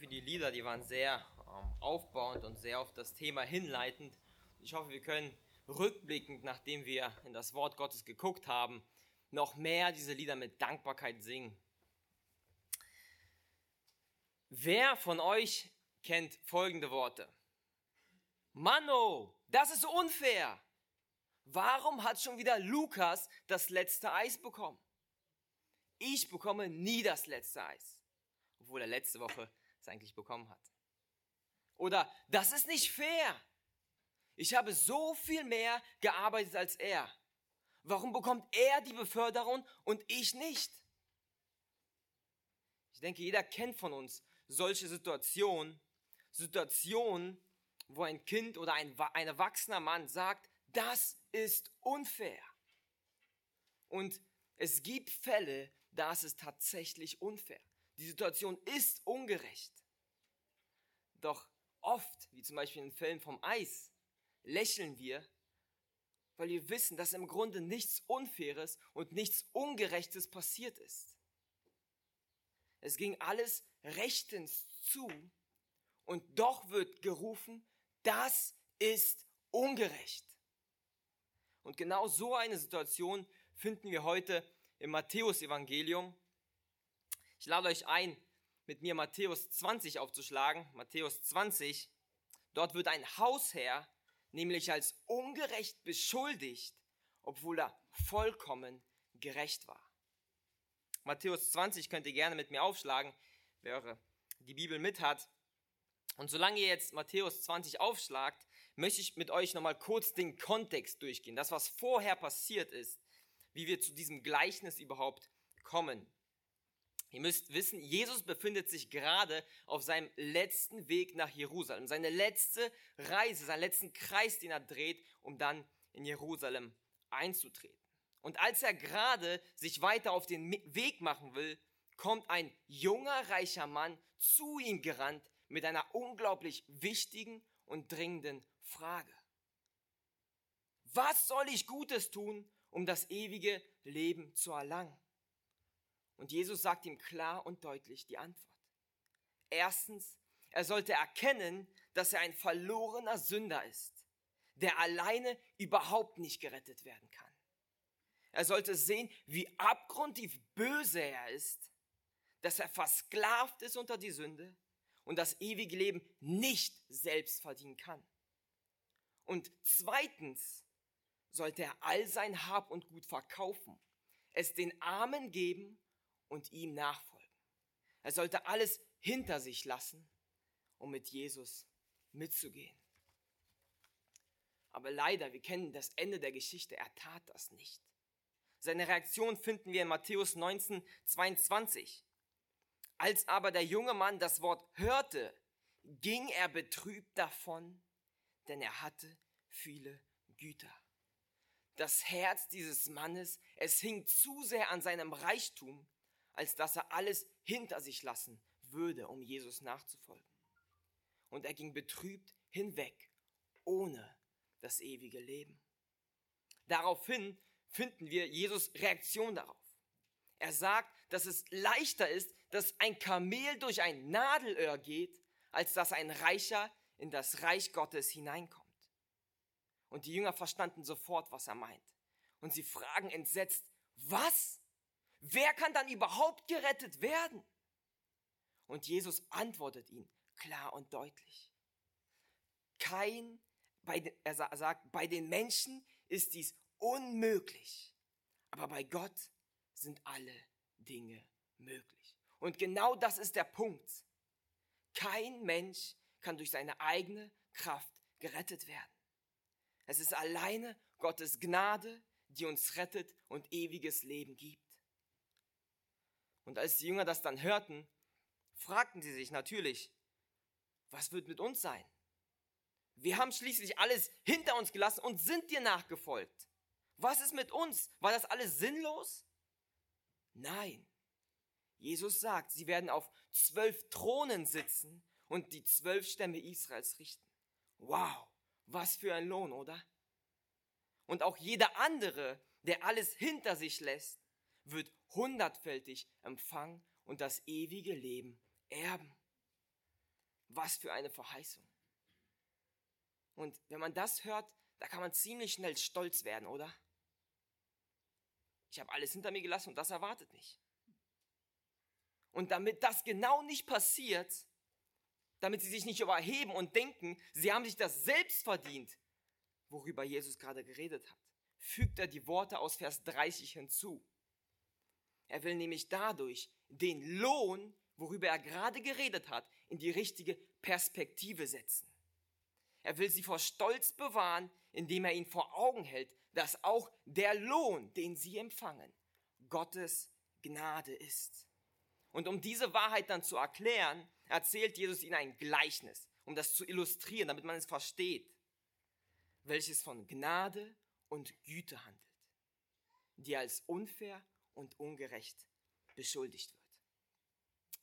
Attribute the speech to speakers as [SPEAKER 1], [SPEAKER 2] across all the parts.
[SPEAKER 1] für die Lieder, die waren sehr ähm, aufbauend und sehr auf das Thema hinleitend. Ich hoffe, wir können rückblickend, nachdem wir in das Wort Gottes geguckt haben, noch mehr diese Lieder mit Dankbarkeit singen. Wer von euch kennt folgende Worte? Manno, das ist unfair. Warum hat schon wieder Lukas das letzte Eis bekommen? Ich bekomme nie das letzte Eis, obwohl er letzte Woche es eigentlich bekommen hat. Oder das ist nicht fair. Ich habe so viel mehr gearbeitet als er. Warum bekommt er die Beförderung und ich nicht? Ich denke, jeder kennt von uns solche Situationen, Situationen, wo ein Kind oder ein, ein erwachsener Mann sagt, das ist unfair. Und es gibt Fälle, da ist es tatsächlich unfair. Die Situation ist ungerecht. Doch oft, wie zum Beispiel in Fällen vom Eis, lächeln wir, weil wir wissen, dass im Grunde nichts Unfaires und nichts Ungerechtes passiert ist. Es ging alles rechtens zu und doch wird gerufen, das ist ungerecht. Und genau so eine Situation finden wir heute im Matthäus-Evangelium. Ich lade euch ein, mit mir Matthäus 20 aufzuschlagen. Matthäus 20. Dort wird ein Hausherr nämlich als ungerecht beschuldigt, obwohl er vollkommen gerecht war. Matthäus 20 könnt ihr gerne mit mir aufschlagen, wer die Bibel mit hat. Und solange ihr jetzt Matthäus 20 aufschlagt, möchte ich mit euch nochmal kurz den Kontext durchgehen, das, was vorher passiert ist, wie wir zu diesem Gleichnis überhaupt kommen. Ihr müsst wissen, Jesus befindet sich gerade auf seinem letzten Weg nach Jerusalem, seine letzte Reise, seinen letzten Kreis, den er dreht, um dann in Jerusalem einzutreten. Und als er gerade sich weiter auf den Weg machen will, kommt ein junger, reicher Mann zu ihm gerannt mit einer unglaublich wichtigen und dringenden Frage. Was soll ich Gutes tun, um das ewige Leben zu erlangen? Und Jesus sagt ihm klar und deutlich die Antwort. Erstens, er sollte erkennen, dass er ein verlorener Sünder ist, der alleine überhaupt nicht gerettet werden kann. Er sollte sehen, wie abgrundtief böse er ist, dass er versklavt ist unter die Sünde und das ewige Leben nicht selbst verdienen kann. Und zweitens sollte er all sein Hab und Gut verkaufen, es den Armen geben und ihm nachfolgen. Er sollte alles hinter sich lassen, um mit Jesus mitzugehen. Aber leider, wir kennen das Ende der Geschichte, er tat das nicht. Seine Reaktion finden wir in Matthäus 19, 22. Als aber der junge Mann das Wort hörte, ging er betrübt davon, denn er hatte viele Güter. Das Herz dieses Mannes, es hing zu sehr an seinem Reichtum, als dass er alles hinter sich lassen würde, um Jesus nachzufolgen. Und er ging betrübt hinweg, ohne das ewige Leben. Daraufhin finden wir Jesus Reaktion darauf. Er sagt, dass es leichter ist, dass ein Kamel durch ein Nadelöhr geht, als dass ein Reicher in das Reich Gottes hineinkommt. Und die Jünger verstanden sofort, was er meint. Und sie fragen entsetzt, was? Wer kann dann überhaupt gerettet werden? Und Jesus antwortet ihnen klar und deutlich. Kein, bei, er sagt, bei den Menschen ist dies unmöglich, aber bei Gott sind alle Dinge möglich. Und genau das ist der Punkt. Kein Mensch kann durch seine eigene Kraft gerettet werden. Es ist alleine Gottes Gnade, die uns rettet und ewiges Leben gibt. Und als die Jünger das dann hörten, fragten sie sich natürlich, was wird mit uns sein? Wir haben schließlich alles hinter uns gelassen und sind dir nachgefolgt. Was ist mit uns? War das alles sinnlos? Nein. Jesus sagt, sie werden auf zwölf Thronen sitzen und die zwölf Stämme Israels richten. Wow, was für ein Lohn, oder? Und auch jeder andere, der alles hinter sich lässt, wird hundertfältig empfangen und das ewige Leben erben. Was für eine Verheißung. Und wenn man das hört, da kann man ziemlich schnell stolz werden, oder? Ich habe alles hinter mir gelassen und das erwartet mich. Und damit das genau nicht passiert, damit sie sich nicht überheben und denken, sie haben sich das selbst verdient, worüber Jesus gerade geredet hat, fügt er die Worte aus Vers 30 hinzu. Er will nämlich dadurch den Lohn, worüber er gerade geredet hat, in die richtige Perspektive setzen. Er will sie vor Stolz bewahren, indem er ihnen vor Augen hält, dass auch der Lohn, den sie empfangen, Gottes Gnade ist. Und um diese Wahrheit dann zu erklären, erzählt Jesus ihnen ein Gleichnis, um das zu illustrieren, damit man es versteht, welches von Gnade und Güte handelt, die als unfair und ungerecht beschuldigt wird.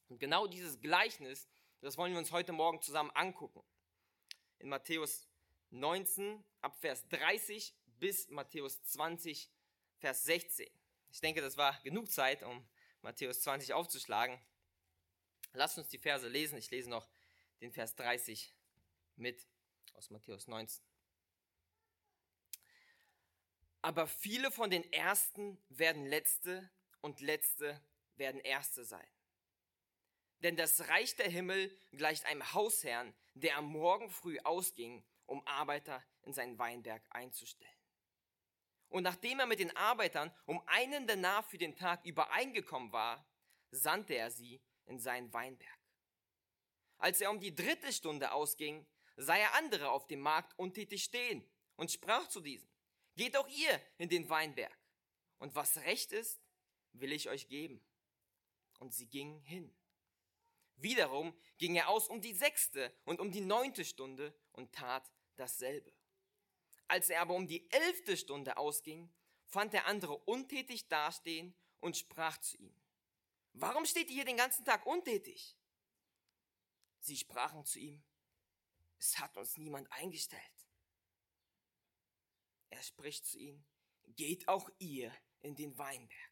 [SPEAKER 1] Und genau dieses Gleichnis, das wollen wir uns heute Morgen zusammen angucken. In Matthäus 19 ab Vers 30 bis Matthäus 20 Vers 16. Ich denke, das war genug Zeit, um Matthäus 20 aufzuschlagen. Lasst uns die Verse lesen. Ich lese noch den Vers 30 mit aus Matthäus 19. Aber viele von den Ersten werden Letzte und Letzte werden Erste sein. Denn das Reich der Himmel gleicht einem Hausherrn, der am Morgen früh ausging, um Arbeiter in seinen Weinberg einzustellen. Und nachdem er mit den Arbeitern um einen Denar für den Tag übereingekommen war, sandte er sie in seinen Weinberg. Als er um die dritte Stunde ausging, sah er andere auf dem Markt untätig stehen und sprach zu diesen, geht auch ihr in den Weinberg, und was recht ist, will ich euch geben. Und sie gingen hin. Wiederum ging er aus um die sechste und um die neunte Stunde und tat dasselbe. Als er aber um die elfte Stunde ausging, fand der andere untätig dastehen und sprach zu ihm, warum steht ihr hier den ganzen Tag untätig? Sie sprachen zu ihm, es hat uns niemand eingestellt. Er spricht zu ihnen, geht auch ihr in den Weinberg.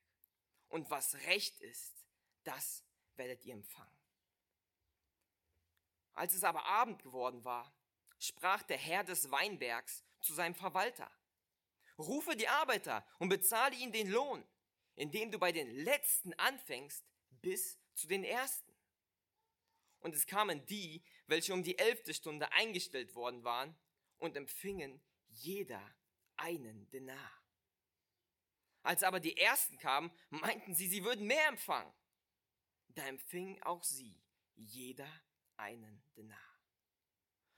[SPEAKER 1] Und was recht ist, das werdet ihr empfangen. Als es aber Abend geworden war, sprach der Herr des Weinbergs zu seinem Verwalter. Rufe die Arbeiter und bezahle ihnen den Lohn, indem du bei den Letzten anfängst bis zu den Ersten. Und es kamen die, welche um die elfte Stunde eingestellt worden waren und empfingen jeder einen Denar. Als aber die Ersten kamen, meinten sie, sie würden mehr empfangen. Da empfingen auch sie jeder einen Denar.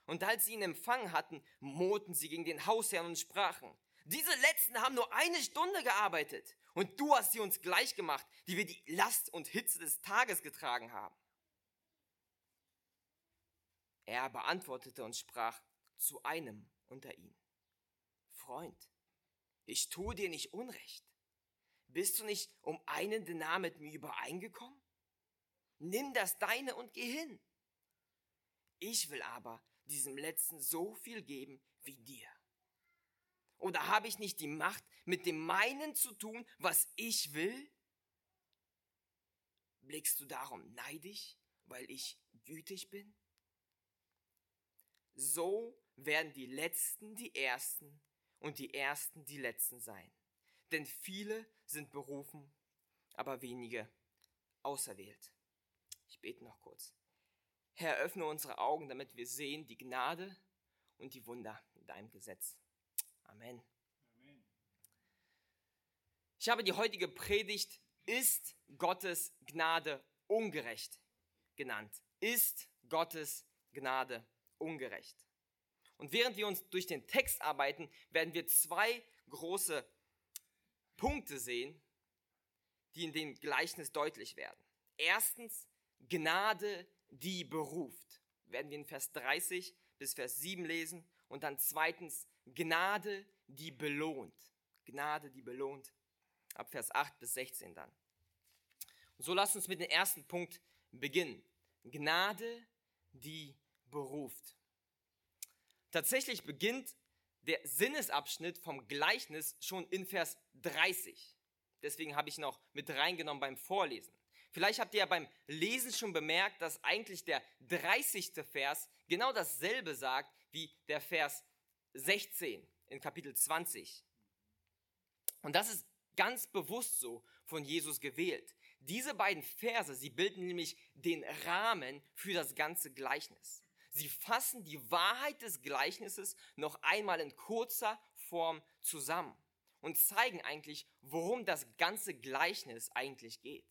[SPEAKER 1] Und als sie ihn empfangen hatten, mohten sie gegen den Hausherrn und sprachen, diese Letzten haben nur eine Stunde gearbeitet und du hast sie uns gleich gemacht, die wir die Last und Hitze des Tages getragen haben. Er beantwortete und sprach zu einem unter ihnen, Freund, ich tue dir nicht Unrecht. Bist du nicht um einen Denar mit mir übereingekommen? Nimm das deine und geh hin. Ich will aber diesem Letzten so viel geben wie dir. Oder habe ich nicht die Macht, mit dem meinen zu tun, was ich will? Blickst du darum neidisch, weil ich gütig bin? So werden die Letzten die Ersten und die Ersten die Letzten sein. Denn viele sind berufen, aber wenige auserwählt. Ich bete noch kurz. Herr, öffne unsere Augen, damit wir sehen die Gnade und die Wunder in deinem Gesetz. Amen. Amen. Ich habe die heutige Predigt Ist Gottes Gnade ungerecht genannt. Ist Gottes Gnade ungerecht. Und während wir uns durch den Text arbeiten, werden wir zwei große Punkte sehen, die in dem Gleichnis deutlich werden. Erstens, Gnade die beruft. Werden wir in Vers 30 bis Vers 7 lesen. Und dann zweitens Gnade, die belohnt. Gnade, die belohnt. Ab Vers 8 bis 16 dann. Und so lasst uns mit dem ersten Punkt beginnen. Gnade, die beruft. Tatsächlich beginnt der Sinnesabschnitt vom Gleichnis schon in Vers 30. Deswegen habe ich noch mit reingenommen beim Vorlesen. Vielleicht habt ihr ja beim Lesen schon bemerkt, dass eigentlich der 30. Vers genau dasselbe sagt wie der Vers 16 in Kapitel 20. Und das ist ganz bewusst so von Jesus gewählt. Diese beiden Verse, sie bilden nämlich den Rahmen für das ganze Gleichnis. Sie fassen die Wahrheit des Gleichnisses noch einmal in kurzer Form zusammen und zeigen eigentlich, worum das ganze Gleichnis eigentlich geht.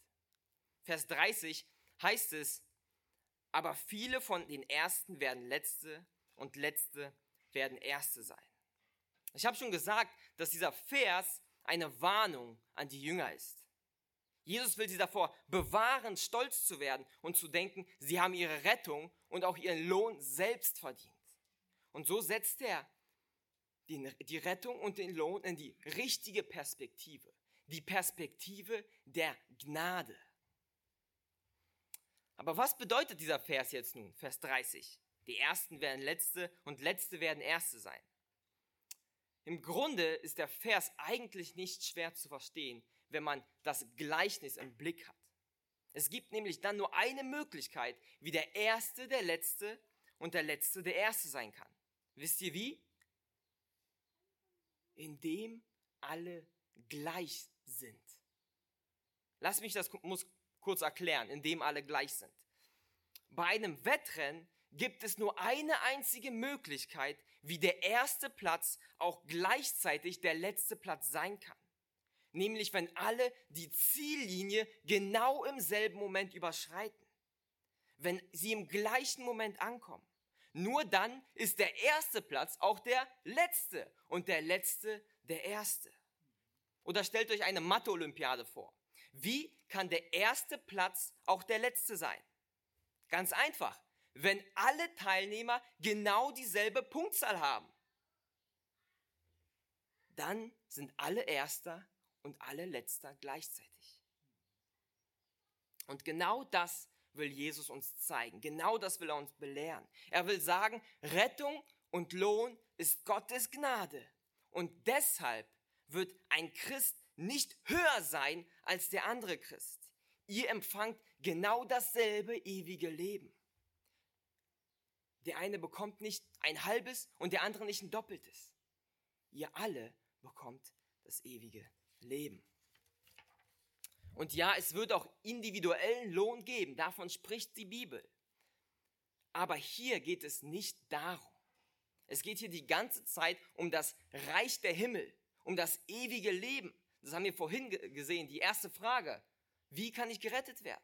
[SPEAKER 1] Vers 30 heißt es, aber viele von den Ersten werden Letzte und Letzte werden Erste sein. Ich habe schon gesagt, dass dieser Vers eine Warnung an die Jünger ist. Jesus will sie davor bewahren, stolz zu werden und zu denken, sie haben ihre Rettung und auch ihren Lohn selbst verdient. Und so setzt er die, Rettung und den Lohn in die richtige Perspektive. Die Perspektive der Gnade. Aber was bedeutet dieser Vers jetzt nun, Vers 30? Die Ersten werden Letzte und Letzte werden Erste sein. Im Grunde ist der Vers eigentlich nicht schwer zu verstehen, wenn man das Gleichnis im Blick hat. Es gibt nämlich dann nur eine Möglichkeit, wie der Erste der Letzte und der Letzte der Erste sein kann. Wisst ihr wie? Indem alle gleich sind. Lass mich das muss kurz erklären, indem alle gleich sind. Bei einem Wettrennen gibt es nur eine einzige Möglichkeit, wie der erste Platz auch gleichzeitig der letzte Platz sein kann nämlich wenn alle die Ziellinie genau im selben Moment überschreiten. Wenn sie im gleichen Moment ankommen. Nur dann ist der erste Platz auch der letzte und der letzte der erste. Oder stellt euch eine Mathe-Olympiade vor. Wie kann der erste Platz auch der letzte sein? Ganz einfach, wenn alle Teilnehmer genau dieselbe Punktzahl haben. Dann sind alle Erster und alle Letzter gleichzeitig. Und genau das will Jesus uns zeigen. Genau das will er uns belehren. Er will sagen, Rettung und Lohn ist Gottes Gnade. Und deshalb wird ein Christ nicht höher sein als der andere Christ. Ihr empfangt genau dasselbe ewige Leben. Der eine bekommt nicht ein halbes und der andere nicht ein doppeltes. Ihr alle bekommt das ewige leben. Und ja, es wird auch individuellen Lohn geben, davon spricht die Bibel. Aber hier geht es nicht darum. Es geht hier die ganze Zeit um das Reich der Himmel, um das ewige Leben. Das haben wir vorhin gesehen, die erste Frage. Wie kann ich gerettet werden?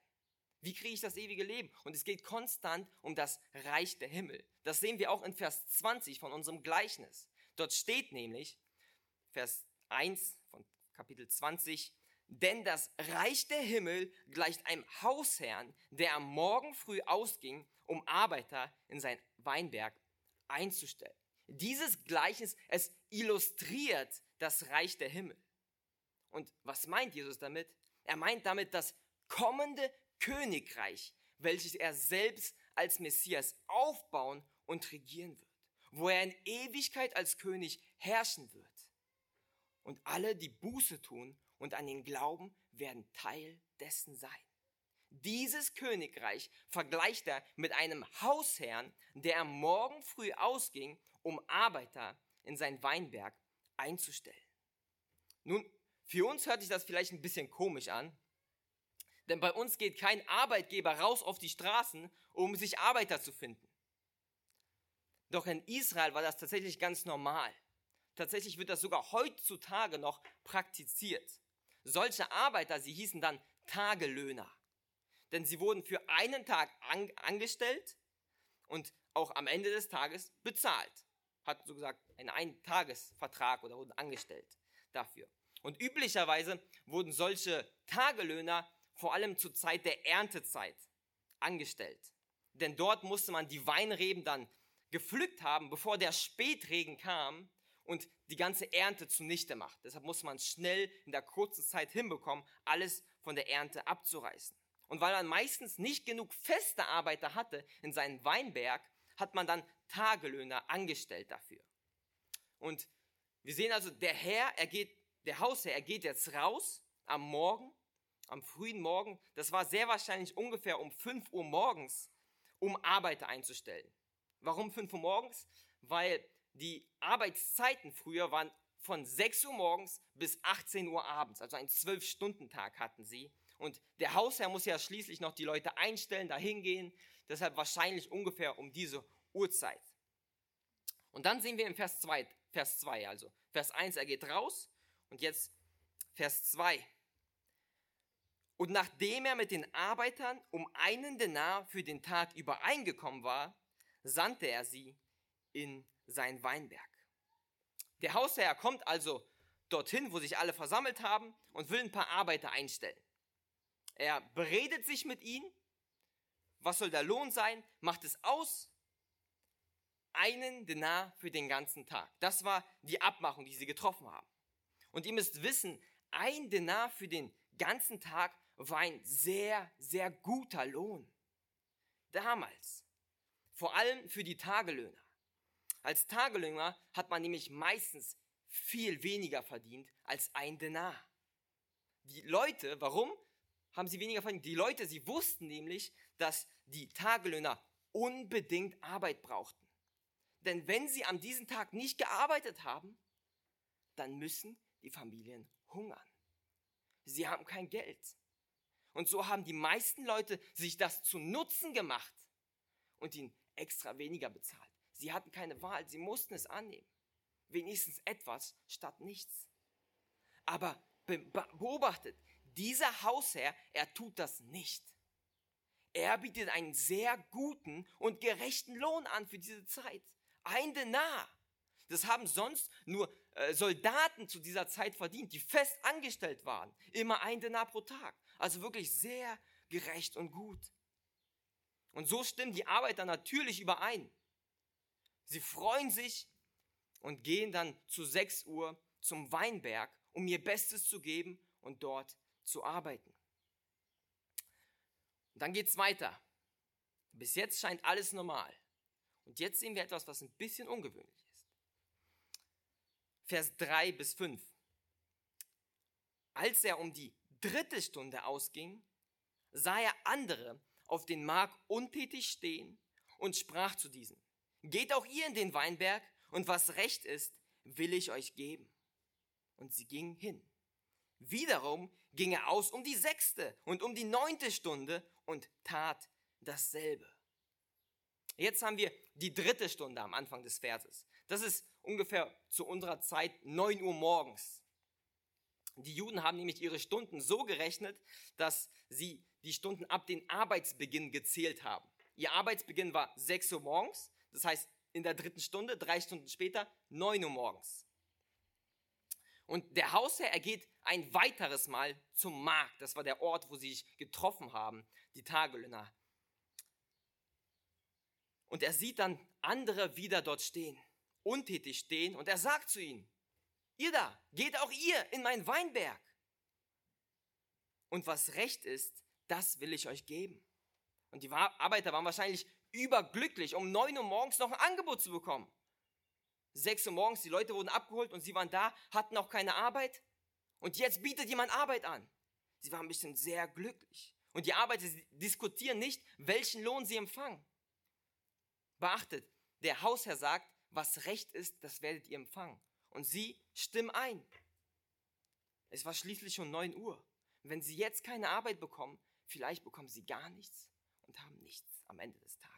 [SPEAKER 1] Wie kriege ich das ewige Leben? Und es geht konstant um das Reich der Himmel. Das sehen wir auch in Vers 20 von unserem Gleichnis. Dort steht nämlich, Vers 1 von Kapitel 20. Denn das Reich der Himmel gleicht einem Hausherrn, der am Morgen früh ausging, um Arbeiter in sein Weinberg einzustellen. Dieses Gleichnis, es illustriert das Reich der Himmel. Und was meint Jesus damit? Er meint damit das kommende Königreich, welches er selbst als Messias aufbauen und regieren wird, wo er in Ewigkeit als König herrschen wird. Und alle, die Buße tun und an ihn glauben, werden Teil dessen sein. Dieses Königreich vergleicht er mit einem Hausherrn, der am Morgen früh ausging, um Arbeiter in sein Weinberg einzustellen. Nun, für uns hört sich das vielleicht ein bisschen komisch an, denn bei uns geht kein Arbeitgeber raus auf die Straßen, um sich Arbeiter zu finden. Doch in Israel war das tatsächlich ganz normal. Tatsächlich wird das sogar heutzutage noch praktiziert. Solche Arbeiter, sie hießen dann Tagelöhner. Denn sie wurden für einen Tag an, angestellt und auch am Ende des Tages bezahlt. Hatten so gesagt einen Eintagesvertrag oder wurden angestellt dafür. Und üblicherweise wurden solche Tagelöhner vor allem zur Zeit der Erntezeit angestellt. Denn dort musste man die Weinreben dann gepflückt haben, bevor der Spätregen kam und die ganze Ernte zunichte macht. Deshalb muss man schnell in der kurzen Zeit hinbekommen, alles von der Ernte abzureißen. Und weil man meistens nicht genug feste Arbeiter hatte in seinem Weinberg, hat man dann Tagelöhner angestellt dafür. Und wir sehen also, der Herr, er geht, der Hausherr, er geht jetzt raus am Morgen am frühen Morgen, das war sehr wahrscheinlich ungefähr um 5 Uhr morgens, um Arbeiter einzustellen. Warum 5 Uhr morgens? Weil die Arbeitszeiten früher waren von 6 Uhr morgens bis 18 Uhr abends, also einen 12-Stunden-Tag hatten sie. Und der Hausherr muss ja schließlich noch die Leute einstellen, dahin gehen, deshalb wahrscheinlich ungefähr um diese Uhrzeit. Und dann sehen wir im Vers 2, Vers 2 also. Vers 1, er geht raus und jetzt Vers 2. Und nachdem er mit den Arbeitern um einen Denar für den Tag übereingekommen war, sandte er sie in sein Weinberg. Der Hausherr kommt also dorthin, wo sich alle versammelt haben und will ein paar Arbeiter einstellen. Er beredet sich mit ihnen. Was soll der Lohn sein? Macht es aus. Einen Denar für den ganzen Tag. Das war die Abmachung, die sie getroffen haben. Und ihr müsst wissen, ein Denar für den ganzen Tag war ein sehr, sehr guter Lohn. Damals. Vor allem für die Tagelöhner. Als Tagelöhner hat man nämlich meistens viel weniger verdient als ein Denar. Die Leute, warum haben sie weniger verdient? Die Leute, sie wussten nämlich, dass die Tagelöhner unbedingt Arbeit brauchten. Denn wenn sie an diesem Tag nicht gearbeitet haben, dann müssen die Familien hungern. Sie haben kein Geld. Und so haben die meisten Leute sich das zu Nutzen gemacht und ihn extra weniger bezahlt. Sie hatten keine Wahl, sie mussten es annehmen. Wenigstens etwas statt nichts. Aber beobachtet, dieser Hausherr, er tut das nicht. Er bietet einen sehr guten und gerechten Lohn an für diese Zeit. Ein Denar. Das haben sonst nur äh, Soldaten zu dieser Zeit verdient, die fest angestellt waren. Immer ein Denar pro Tag. Also wirklich sehr gerecht und gut. Und so stimmen die Arbeiter natürlich überein. Sie freuen sich und gehen dann zu 6 Uhr zum Weinberg, um ihr Bestes zu geben und dort zu arbeiten. Und dann geht's weiter. Bis jetzt scheint alles normal. Und jetzt sehen wir etwas, was ein bisschen ungewöhnlich ist. Vers 3 bis 5. Als er um die dritte Stunde ausging, sah er andere auf den Markt untätig stehen und sprach zu diesen, geht auch ihr in den Weinberg und was recht ist, will ich euch geben. Und sie gingen hin. Wiederum ging er aus um die sechste und um die neunte Stunde und tat dasselbe. Jetzt haben wir die dritte Stunde am Anfang des Verses. Das ist ungefähr zu unserer Zeit neun Uhr morgens. Die Juden haben nämlich ihre Stunden so gerechnet, dass sie die Stunden ab dem Arbeitsbeginn gezählt haben. Ihr Arbeitsbeginn war sechs Uhr morgens, das heißt in der dritten Stunde, drei Stunden später, neun Uhr morgens. Und der Hausherr, er geht ein weiteres Mal zum Markt. Das war der Ort, wo sie sich getroffen haben, die Tagelöhner. Und er sieht dann andere wieder dort stehen, untätig stehen, und er sagt zu ihnen, ihr da, geht auch ihr in meinen Weinberg. Und was recht ist, das will ich euch geben. Und die Arbeiter waren wahrscheinlich überglücklich, um neun Uhr morgens noch ein Angebot zu bekommen. Sechs Uhr morgens, die Leute wurden abgeholt und sie waren da, hatten auch keine Arbeit. Und jetzt bietet jemand Arbeit an. Sie waren ein bisschen sehr glücklich. Und die Arbeiter diskutieren nicht, welchen Lohn sie empfangen. Beachtet, der Hausherr sagt, was recht ist, das werdet ihr empfangen. Und sie stimmen ein. Es war schließlich schon neun Uhr. wenn sie jetzt keine Arbeit bekommen, vielleicht bekommen sie gar nichts und haben nichts am Ende des Tages.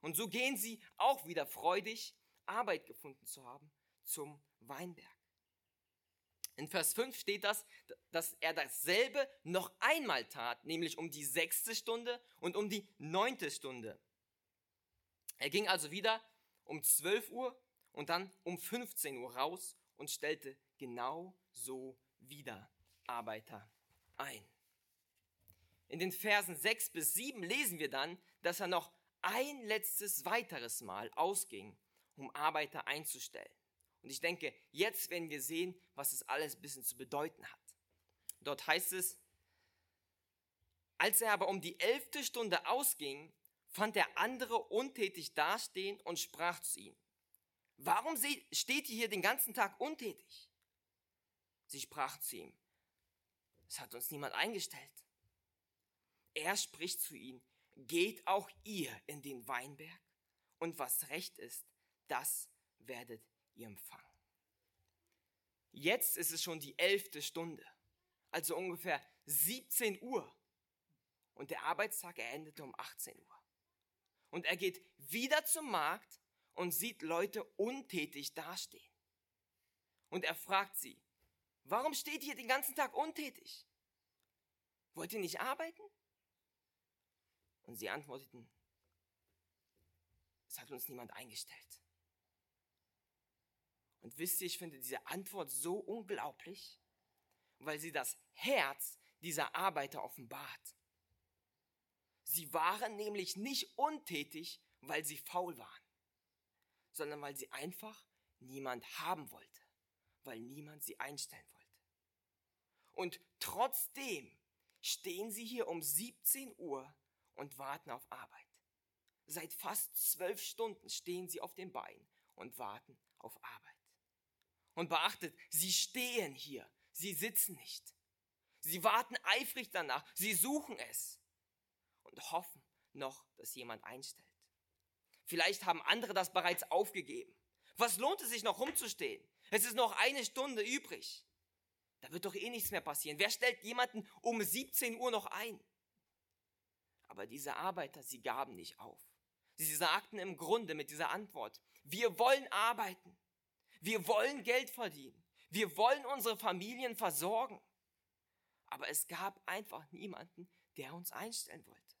[SPEAKER 1] Und so gehen sie auch wieder freudig, Arbeit gefunden zu haben, zum Weinberg. In Vers 5 steht das, dass er dasselbe noch einmal tat, nämlich um die sechste Stunde und um die neunte Stunde. Er ging also wieder um 12 Uhr und dann um 15 Uhr raus und stellte genau so wieder Arbeiter ein. In den Versen 6 bis 7 lesen wir dann, dass er noch ein letztes weiteres Mal ausging, um Arbeiter einzustellen. Und ich denke, jetzt werden wir sehen, was es alles ein bisschen zu bedeuten hat. Dort heißt es, als er aber um die elfte Stunde ausging, fand der andere untätig dastehen und sprach zu ihm, warum steht ihr hier den ganzen Tag untätig? Sie sprach zu ihm, Es hat uns niemand eingestellt. Er spricht zu ihnen, geht auch ihr in den Weinberg und was recht ist, das werdet ihr empfangen. Jetzt ist es schon die elfte Stunde, also ungefähr 17 Uhr. Und der Arbeitstag, endete um 18 Uhr. Und er geht wieder zum Markt und sieht Leute untätig dastehen. Und er fragt sie, warum steht ihr den ganzen Tag untätig? Wollt ihr nicht arbeiten? Und sie antworteten, es hat uns niemand eingestellt. Und wisst ihr, ich finde diese Antwort so unglaublich, weil sie das Herz dieser Arbeiter offenbart. Sie waren nämlich nicht untätig, weil sie faul waren, sondern weil sie einfach niemand haben wollte, weil niemand sie einstellen wollte. Und trotzdem stehen sie hier um 17 Uhr und warten auf Arbeit. Seit fast zwölf Stunden stehen sie auf den Beinen und warten auf Arbeit. Und beachtet, sie stehen hier, sie sitzen nicht. Sie warten eifrig danach, sie suchen es und hoffen noch, dass jemand einstellt. Vielleicht haben andere das bereits aufgegeben. Was lohnt es sich noch rumzustehen? Es ist noch eine Stunde übrig. Da wird doch eh nichts mehr passieren. Wer stellt jemanden um 17 Uhr noch ein? Aber diese Arbeiter, sie gaben nicht auf. Sie sagten im Grunde mit dieser Antwort, wir wollen arbeiten. Wir wollen Geld verdienen. Wir wollen unsere Familien versorgen. Aber es gab einfach niemanden, der uns einstellen wollte.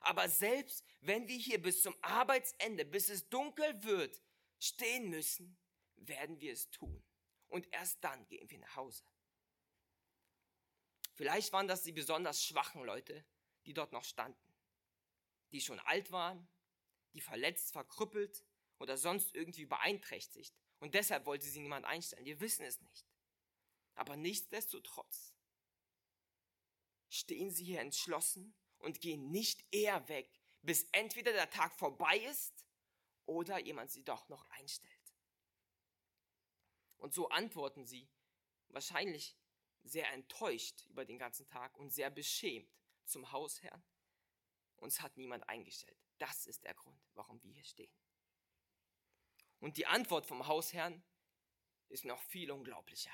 [SPEAKER 1] Aber selbst wenn wir hier bis zum Arbeitsende, bis es dunkel wird, stehen müssen, werden wir es tun. Und erst dann gehen wir nach Hause. Vielleicht waren das die besonders schwachen Leute, die dort noch standen. Die schon alt waren, die verletzt, verkrüppelt oder sonst irgendwie beeinträchtigt. Und deshalb wollte sie niemand einstellen. Wir wissen es nicht. Aber nichtsdestotrotz stehen sie hier entschlossen und gehen nicht eher weg, bis entweder der Tag vorbei ist oder jemand sie doch noch einstellt. Und so antworten sie, wahrscheinlich sehr enttäuscht über den ganzen Tag und sehr beschämt zum Hausherrn. Uns hat niemand eingestellt. Das ist der Grund, warum wir hier stehen. Und die Antwort vom Hausherrn ist noch viel unglaublicher.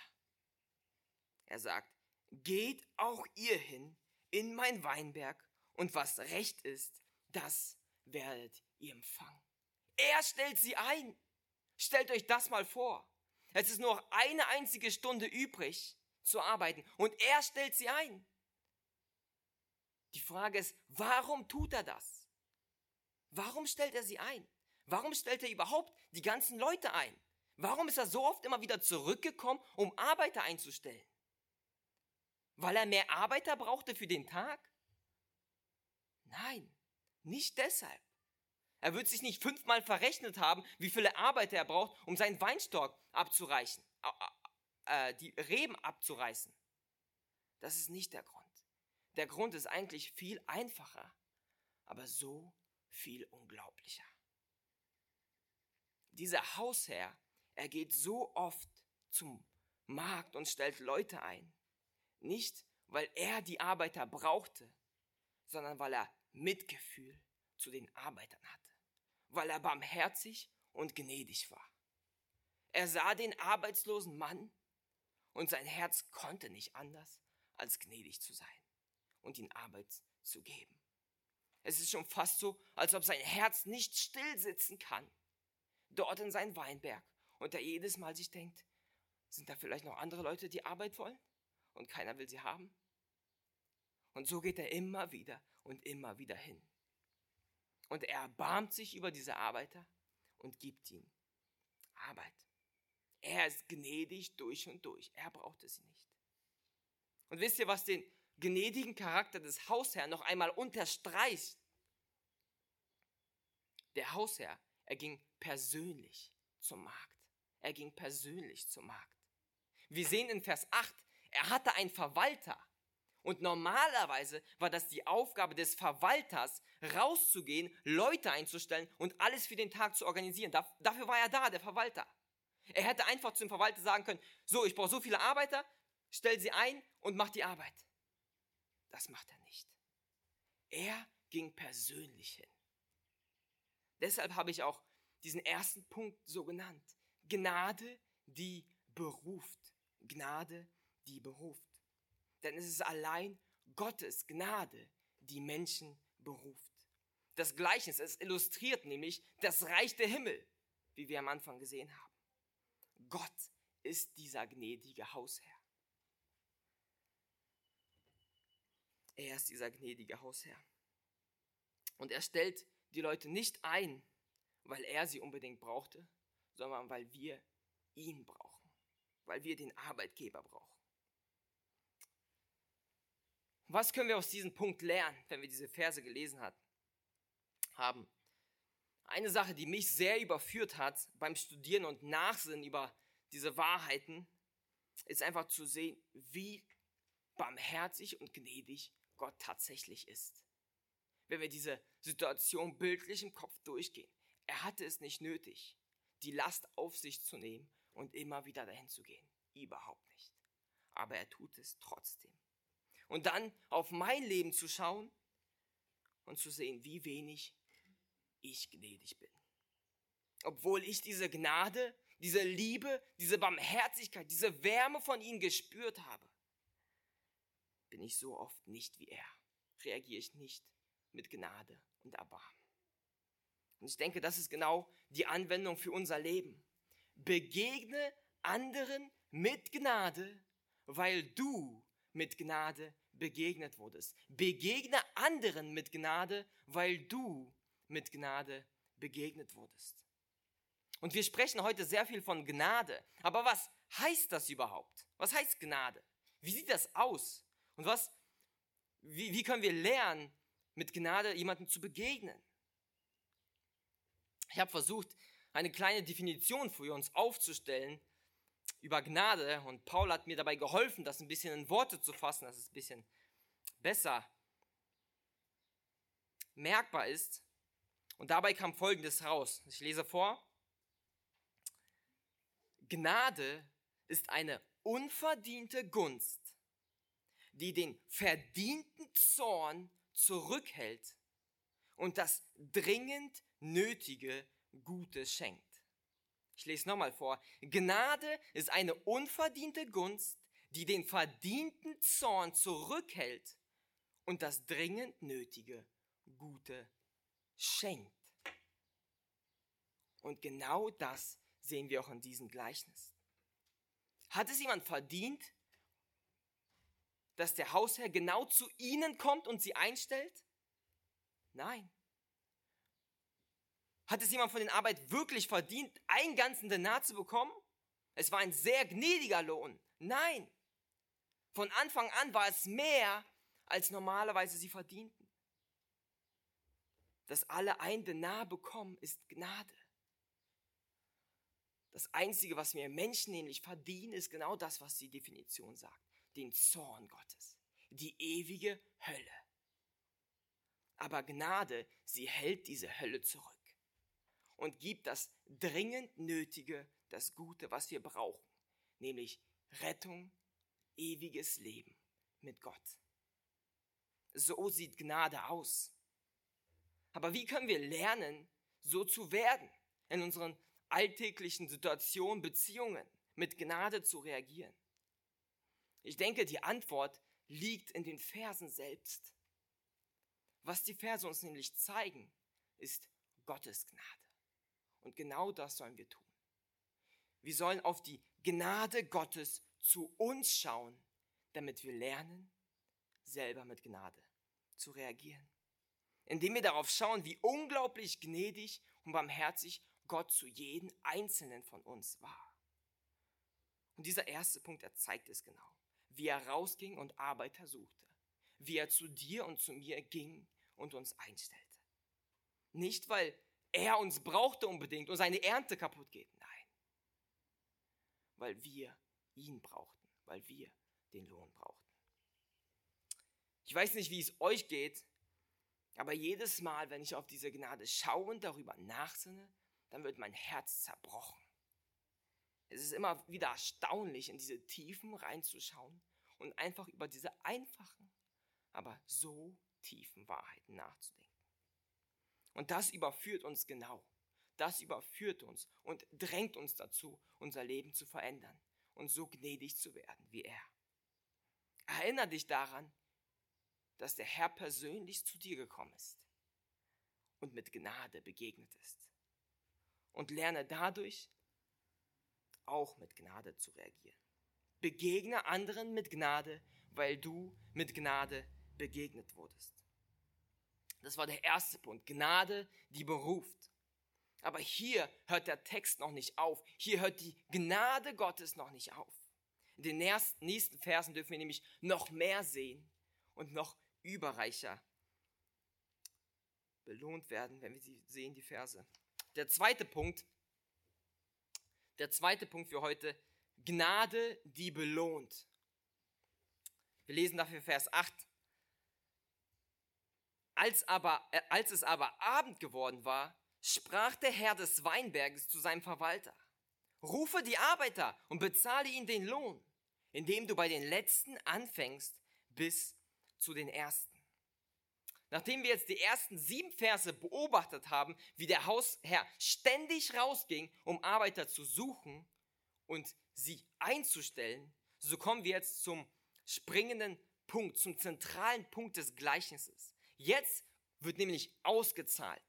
[SPEAKER 1] Er sagt, geht auch ihr hin in mein Weinberg und was recht ist, das werdet ihr empfangen. Er stellt sie ein. Stellt euch das mal vor. Es ist nur noch eine einzige Stunde übrig zu arbeiten und er stellt sie ein. Die Frage ist, warum tut er das? Warum stellt er sie ein? Warum stellt er überhaupt die ganzen Leute ein? Warum ist er so oft immer wieder zurückgekommen, um Arbeiter einzustellen? Weil er mehr Arbeiter brauchte für den Tag? Nein, nicht deshalb. Er wird sich nicht fünfmal verrechnet haben, wie viele Arbeiter er braucht, um seinen Weinstock abzureichen, äh, die Reben abzureißen. Das ist nicht der Grund. Der Grund ist eigentlich viel einfacher, aber so viel unglaublicher. Dieser Hausherr, er geht so oft zum Markt und stellt Leute ein. Nicht, weil er die Arbeiter brauchte, sondern weil er Mitgefühl zu den Arbeitern hatte, weil er barmherzig und gnädig war. Er sah den arbeitslosen Mann und sein Herz konnte nicht anders, als gnädig zu sein und ihm Arbeit zu geben. Es ist schon fast so, als ob sein Herz nicht still sitzen kann, dort in seinem Weinberg und er jedes Mal sich denkt, sind da vielleicht noch andere Leute, die Arbeit wollen und keiner will sie haben? Und so geht er immer wieder und immer wieder hin. Und er erbarmt sich über diese Arbeiter und gibt ihnen Arbeit. Er ist gnädig durch und durch. Er brauchte sie nicht. Und wisst ihr, was den gnädigen Charakter des Hausherrn noch einmal unterstreicht? Der Hausherr, er ging persönlich zum Markt. Er ging persönlich zum Markt. Wir sehen in Vers 8, er hatte einen Verwalter. Und normalerweise war das die Aufgabe des Verwalters, rauszugehen, Leute einzustellen und alles für den Tag zu organisieren. Dafür war er da, der Verwalter. Er hätte einfach zum Verwalter sagen können, so, ich brauche so viele Arbeiter, stell sie ein und mach die Arbeit. Das macht er nicht. Er ging persönlich hin. Deshalb habe ich auch diesen ersten Punkt so genannt. Gnade, die beruft. Gnade, die beruft. Denn es ist allein Gottes Gnade, die Menschen beruft. Das Gleichnis, es illustriert nämlich das Reich der Himmel, wie wir am Anfang gesehen haben. Gott ist dieser gnädige Hausherr. Er ist dieser gnädige Hausherr. Und er stellt die Leute nicht ein, weil er sie unbedingt brauchte, sondern weil wir ihn brauchen, weil wir den Arbeitgeber brauchen. Was können wir aus diesem Punkt lernen, wenn wir diese Verse gelesen hat, haben? Eine Sache, die mich sehr überführt hat beim Studieren und Nachsinnen über diese Wahrheiten, ist einfach zu sehen, wie barmherzig und gnädig Gott tatsächlich ist. Wenn wir diese Situation bildlich im Kopf durchgehen. Er hatte es nicht nötig, die Last auf sich zu nehmen und immer wieder dahin zu gehen. Überhaupt nicht. Aber er tut es trotzdem und dann auf mein Leben zu schauen und zu sehen, wie wenig ich gnädig bin. Obwohl ich diese Gnade, diese Liebe, diese Barmherzigkeit, diese Wärme von ihm gespürt habe, bin ich so oft nicht wie er. Reagiere ich nicht mit Gnade und Erbarmen. Und ich denke, das ist genau die Anwendung für unser Leben. Begegne anderen mit Gnade, weil du mit Gnade begegnet wurdest. Begegne anderen mit Gnade, weil du mit Gnade begegnet wurdest. Und wir sprechen heute sehr viel von Gnade. Aber was heißt das überhaupt? Was heißt Gnade? Wie sieht das aus? Und was, wie, wie können wir lernen, mit Gnade jemandem zu begegnen? Ich habe versucht, eine kleine Definition für uns aufzustellen, über Gnade und Paul hat mir dabei geholfen, das ein bisschen in Worte zu fassen, dass es ein bisschen besser merkbar ist. Und dabei kam Folgendes raus. Ich lese vor. Gnade ist eine unverdiente Gunst, die den verdienten Zorn zurückhält und das dringend nötige Gute schenkt. Ich lese nochmal vor. Gnade ist eine unverdiente Gunst, die den verdienten Zorn zurückhält und das dringend nötige Gute schenkt. Und genau das sehen wir auch in diesem Gleichnis. Hat es jemand verdient, dass der Hausherr genau zu ihnen kommt und sie einstellt? Nein. Hat es jemand von den Arbeit wirklich verdient, einen ganzen Denar zu bekommen? Es war ein sehr gnädiger Lohn. Nein. Von Anfang an war es mehr, als normalerweise sie verdienten. Dass alle ein Denar bekommen, ist Gnade. Das Einzige, was wir Menschen nämlich verdienen, ist genau das, was die Definition sagt. Den Zorn Gottes. Die ewige Hölle. Aber Gnade, sie hält diese Hölle zurück und gibt das dringend Nötige, das Gute, was wir brauchen, nämlich Rettung, ewiges Leben mit Gott. So sieht Gnade aus. Aber wie können wir lernen, so zu werden, in unseren alltäglichen Situationen, Beziehungen mit Gnade zu reagieren? Ich denke, die Antwort liegt in den Versen selbst. Was die Verse uns nämlich zeigen, ist Gottes Gnade. Und genau das sollen wir tun. Wir sollen auf die Gnade Gottes zu uns schauen, damit wir lernen, selber mit Gnade zu reagieren. Indem wir darauf schauen, wie unglaublich gnädig und barmherzig Gott zu jedem Einzelnen von uns war. Und dieser erste Punkt, er zeigt es genau. Wie er rausging und Arbeiter suchte. Wie er zu dir und zu mir ging und uns einstellte. Nicht, weil er uns brauchte unbedingt und seine Ernte kaputt geht. Nein. Weil wir ihn brauchten, weil wir den Lohn brauchten. Ich weiß nicht, wie es euch geht, aber jedes Mal, wenn ich auf diese Gnade schaue und darüber nachsinne, dann wird mein Herz zerbrochen. Es ist immer wieder erstaunlich, in diese Tiefen reinzuschauen und einfach über diese einfachen, aber so tiefen Wahrheiten nachzudenken. Und das überführt uns genau. Das überführt uns und drängt uns dazu, unser Leben zu verändern und so gnädig zu werden wie er. Erinnere dich daran, dass der Herr persönlich zu dir gekommen ist und mit Gnade begegnet ist. Und lerne dadurch auch mit Gnade zu reagieren. Begegne anderen mit Gnade, weil du mit Gnade begegnet wurdest. Das war der erste Punkt. Gnade, die beruft. Aber hier hört der Text noch nicht auf. Hier hört die Gnade Gottes noch nicht auf. In den nächsten Versen dürfen wir nämlich noch mehr sehen und noch überreicher belohnt werden, wenn wir sie sehen, die Verse. Der zweite Punkt, der zweite Punkt für heute, Gnade, die belohnt. Wir lesen dafür Vers 8. Als, aber, äh, als es aber Abend geworden war, sprach der Herr des Weinberges zu seinem Verwalter, rufe die Arbeiter und bezahle ihnen den Lohn, indem du bei den Letzten anfängst bis zu den Ersten. Nachdem wir jetzt die ersten sieben Verse beobachtet haben, wie der Hausherr ständig rausging, um Arbeiter zu suchen und sie einzustellen, so kommen wir jetzt zum springenden Punkt, zum zentralen Punkt des Gleichnisses. Jetzt wird nämlich ausgezahlt.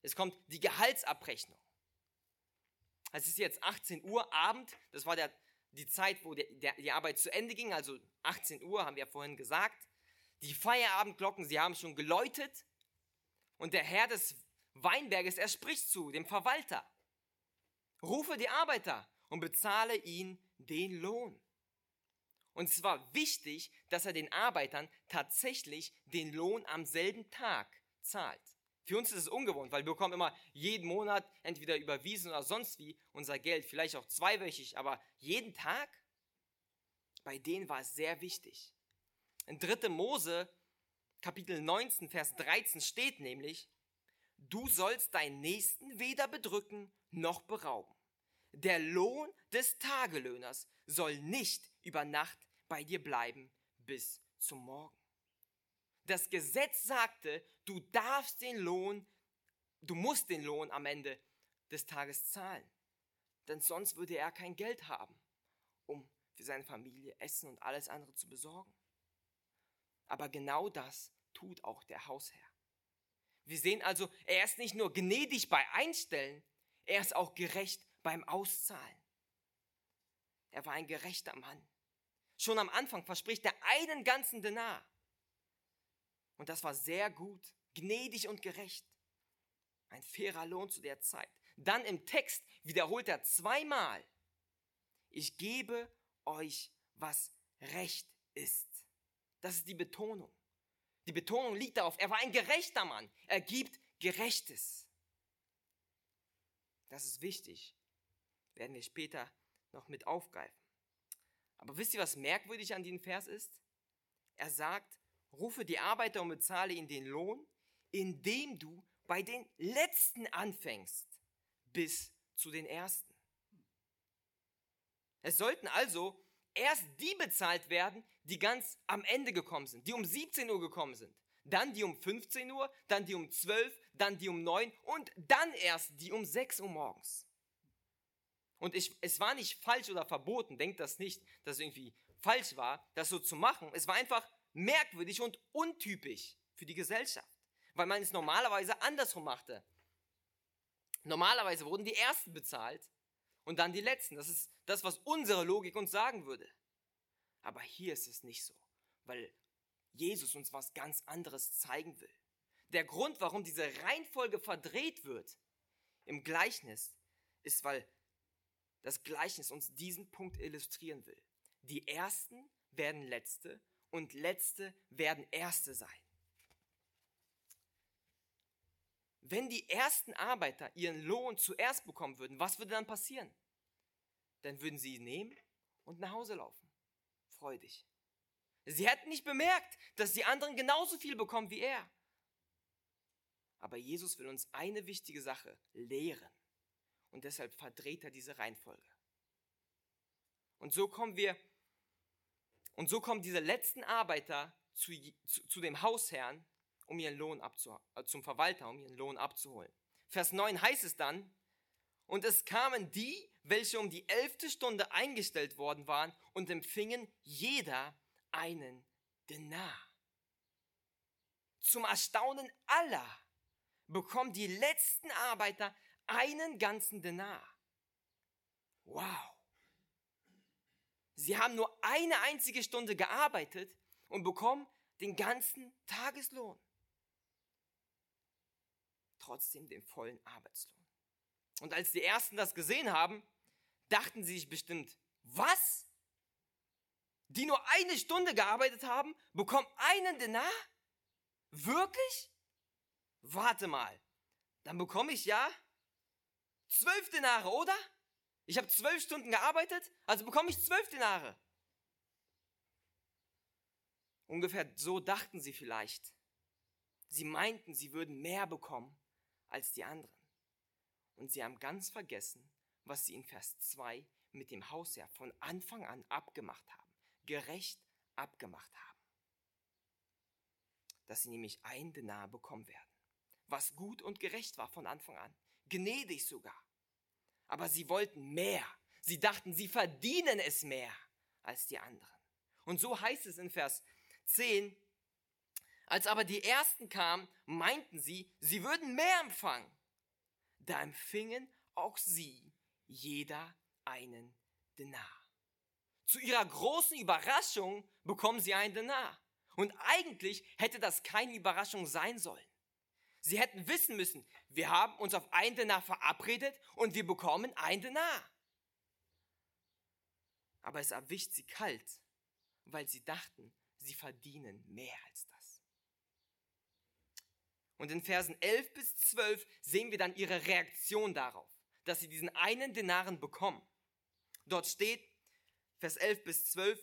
[SPEAKER 1] Es kommt die Gehaltsabrechnung. Es ist jetzt 18 Uhr Abend, das war der, die Zeit, wo der, der, die Arbeit zu Ende ging, also 18 Uhr haben wir vorhin gesagt. Die Feierabendglocken, sie haben schon geläutet. Und der Herr des Weinberges, er spricht zu dem Verwalter. Rufe die Arbeiter und bezahle ihnen den Lohn. Und es war wichtig, dass er den Arbeitern tatsächlich den Lohn am selben Tag zahlt. Für uns ist es ungewohnt, weil wir bekommen immer jeden Monat entweder überwiesen oder sonst wie unser Geld, vielleicht auch zweiwöchig, aber jeden Tag? Bei denen war es sehr wichtig. In 3. Mose, Kapitel 19, Vers 13 steht nämlich, du sollst deinen Nächsten weder bedrücken noch berauben. Der Lohn des Tagelöhners soll nicht über Nacht bei dir bleiben bis zum Morgen. Das Gesetz sagte, du darfst den Lohn, du musst den Lohn am Ende des Tages zahlen. Denn sonst würde er kein Geld haben, um für seine Familie Essen und alles andere zu besorgen. Aber genau das tut auch der Hausherr. Wir sehen also, er ist nicht nur gnädig bei Einstellen, er ist auch gerecht beim Auszahlen. Er war ein gerechter Mann. Schon am Anfang verspricht er einen ganzen Denar. Und das war sehr gut, gnädig und gerecht. Ein fairer Lohn zu der Zeit. Dann im Text wiederholt er zweimal, ich gebe euch, was recht ist. Das ist die Betonung. Die Betonung liegt darauf, er war ein gerechter Mann. Er gibt Gerechtes. Das ist wichtig. Werden wir später noch mit aufgreifen. Aber wisst ihr, was merkwürdig an diesem Vers ist? Er sagt, rufe die Arbeiter und bezahle ihnen den Lohn, indem du bei den Letzten anfängst bis zu den Ersten. Es sollten also erst die bezahlt werden, die ganz am Ende gekommen sind, die um 17 Uhr gekommen sind. Dann die um 15 Uhr, dann die um 12, dann die um 9 und dann erst die um 6 Uhr morgens. Und ich, es war nicht falsch oder verboten, denkt das nicht, dass es irgendwie falsch war, das so zu machen. Es war einfach merkwürdig und untypisch für die Gesellschaft, weil man es normalerweise andersrum machte. Normalerweise wurden die Ersten bezahlt und dann die Letzten. Das ist das, was unsere Logik uns sagen würde. Aber hier ist es nicht so, weil Jesus uns was ganz anderes zeigen will. Der Grund, warum diese Reihenfolge verdreht wird im Gleichnis, ist, weil das Gleichnis uns diesen Punkt illustrieren will. Die Ersten werden Letzte und Letzte werden Erste sein. Wenn die ersten Arbeiter ihren Lohn zuerst bekommen würden, was würde dann passieren? Dann würden sie ihn nehmen und nach Hause laufen. Freudig. Sie hätten nicht bemerkt, dass die anderen genauso viel bekommen wie er. Aber Jesus will uns eine wichtige Sache lehren. Und deshalb verdreht er diese Reihenfolge. Und so kommen wir, und so kommen diese letzten Arbeiter zu, zu, zu dem Hausherrn, um ihren Lohn abzu, äh, zum Verwalter, um ihren Lohn abzuholen. Vers 9 heißt es dann, und es kamen die, welche um die elfte Stunde eingestellt worden waren und empfingen jeder einen Denar. Zum Erstaunen aller bekommen die letzten Arbeiter einen ganzen Denar. Wow. Sie haben nur eine einzige Stunde gearbeitet und bekommen den ganzen Tageslohn. Trotzdem den vollen Arbeitslohn. Und als die Ersten das gesehen haben, dachten sie sich bestimmt, was? Die nur eine Stunde gearbeitet haben, bekommen einen Denar? Wirklich? Warte mal, dann bekomme ich ja zwölf Denare, oder? Ich habe zwölf Stunden gearbeitet, also bekomme ich zwölf Denare. Ungefähr so dachten sie vielleicht. Sie meinten, sie würden mehr bekommen als die anderen. Und sie haben ganz vergessen, was sie in Vers 2 mit dem Hausherr von Anfang an abgemacht haben, gerecht abgemacht haben. Dass sie nämlich ein Denar bekommen werden, was gut und gerecht war von Anfang an, gnädig sogar. Aber sie wollten mehr. Sie dachten, sie verdienen es mehr als die anderen. Und so heißt es in Vers 10, als aber die Ersten kamen, meinten sie, sie würden mehr empfangen. Da empfingen auch sie jeder einen Denar. Zu ihrer großen Überraschung bekommen sie einen Denar. Und eigentlich hätte das keine Überraschung sein sollen. Sie hätten wissen müssen, wir haben uns auf einen Denar verabredet und wir bekommen einen Denar. Aber es erwischt sie kalt, weil sie dachten, sie verdienen mehr als das. Und in Versen 11 bis 12 sehen wir dann ihre Reaktion darauf, dass sie diesen einen Denaren bekommen. Dort steht, Vers 11 bis 12,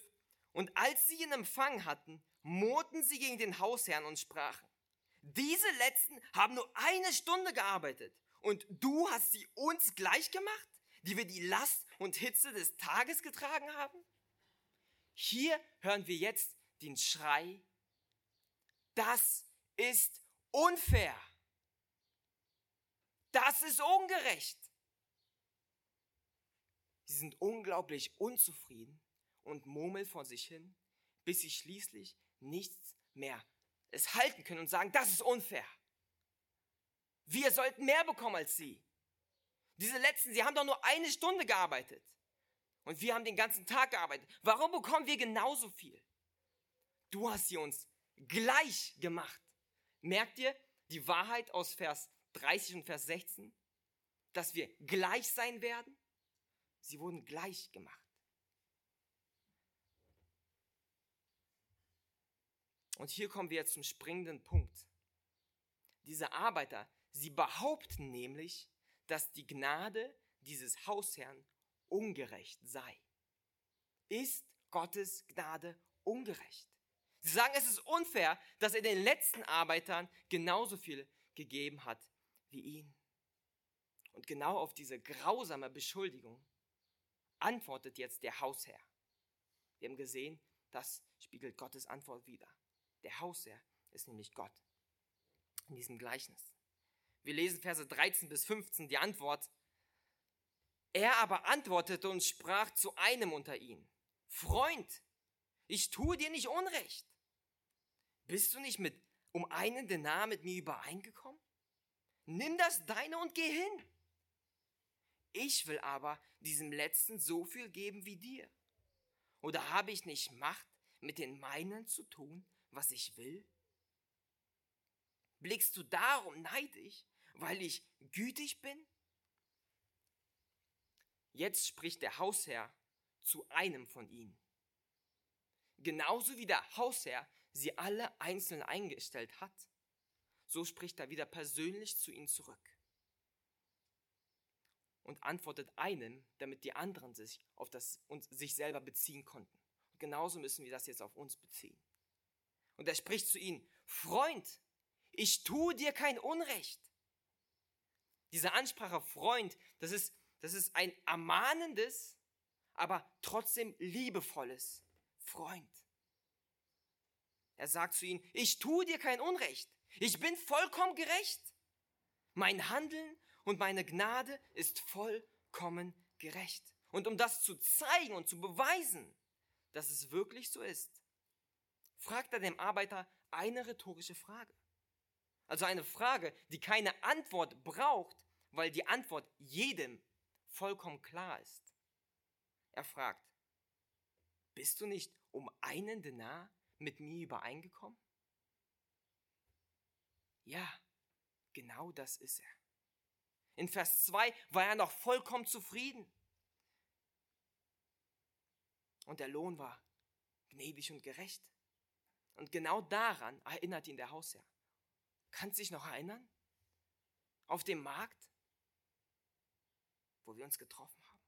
[SPEAKER 1] und als sie ihn empfangen hatten, murrten sie gegen den Hausherrn und sprachen, diese letzten haben nur eine Stunde gearbeitet und du hast sie uns gleich gemacht, die wir die Last und Hitze des Tages getragen haben? Hier hören wir jetzt den Schrei, das ist unfair. Das ist ungerecht. Sie sind unglaublich unzufrieden und murmeln vor sich hin, bis sie schließlich nichts mehr es halten können und sagen, das ist unfair. Wir sollten mehr bekommen als sie. Diese letzten, sie haben doch nur eine Stunde gearbeitet. Und wir haben den ganzen Tag gearbeitet. Warum bekommen wir genauso viel? Du hast sie uns gleich gemacht. Merkt ihr die Wahrheit aus Vers 30 und Vers 16? Dass wir gleich sein werden? Sie wurden gleich gemacht. Und hier kommen wir jetzt zum springenden Punkt. Diese Arbeiter, sie behaupten nämlich, dass die Gnade dieses Hausherrn ungerecht sei. Ist Gottes Gnade ungerecht? Sie sagen, es ist unfair, dass er den letzten Arbeitern genauso viel gegeben hat wie ihn. Und genau auf diese grausame Beschuldigung antwortet jetzt der Hausherr. Wir haben gesehen, das spiegelt Gottes Antwort wider. Der Hausherr ist nämlich Gott. In diesem Gleichnis. Wir lesen Verse 13 bis 15 die Antwort. Er aber antwortete und sprach zu einem unter ihnen. Freund, ich tue dir nicht Unrecht. Bist du nicht mit um einen Denar mit mir übereingekommen? Nimm das deine und geh hin. Ich will aber diesem Letzten so viel geben wie dir. Oder habe ich nicht Macht, mit den meinen zu tun, was ich will? Blickst du darum neidisch, weil ich gütig bin? Jetzt spricht der Hausherr zu einem von ihnen. Genauso wie der Hausherr sie alle einzeln eingestellt hat, so spricht er wieder persönlich zu ihnen zurück und antwortet einem, damit die anderen sich auf das und sich selber beziehen konnten. Und genauso müssen wir das jetzt auf uns beziehen. Und er spricht zu ihnen, Freund, ich tue dir kein Unrecht. Diese Ansprache Freund, das ist, das ist ein ermahnendes, aber trotzdem liebevolles Freund. Er sagt zu ihnen, ich tue dir kein Unrecht. Ich bin vollkommen gerecht. Mein Handeln und meine Gnade ist vollkommen gerecht. Und um das zu zeigen und zu beweisen, dass es wirklich so ist, fragt er dem Arbeiter eine rhetorische Frage. Also eine Frage, die keine Antwort braucht, weil die Antwort jedem vollkommen klar ist. Er fragt, bist du nicht um einen Denar mit mir übereingekommen? Ja, genau das ist er. In Vers 2 war er noch vollkommen zufrieden. Und der Lohn war gnädig und gerecht. Und genau daran erinnert ihn der Hausherr. Kannst du dich noch erinnern? Auf dem Markt, wo wir uns getroffen haben.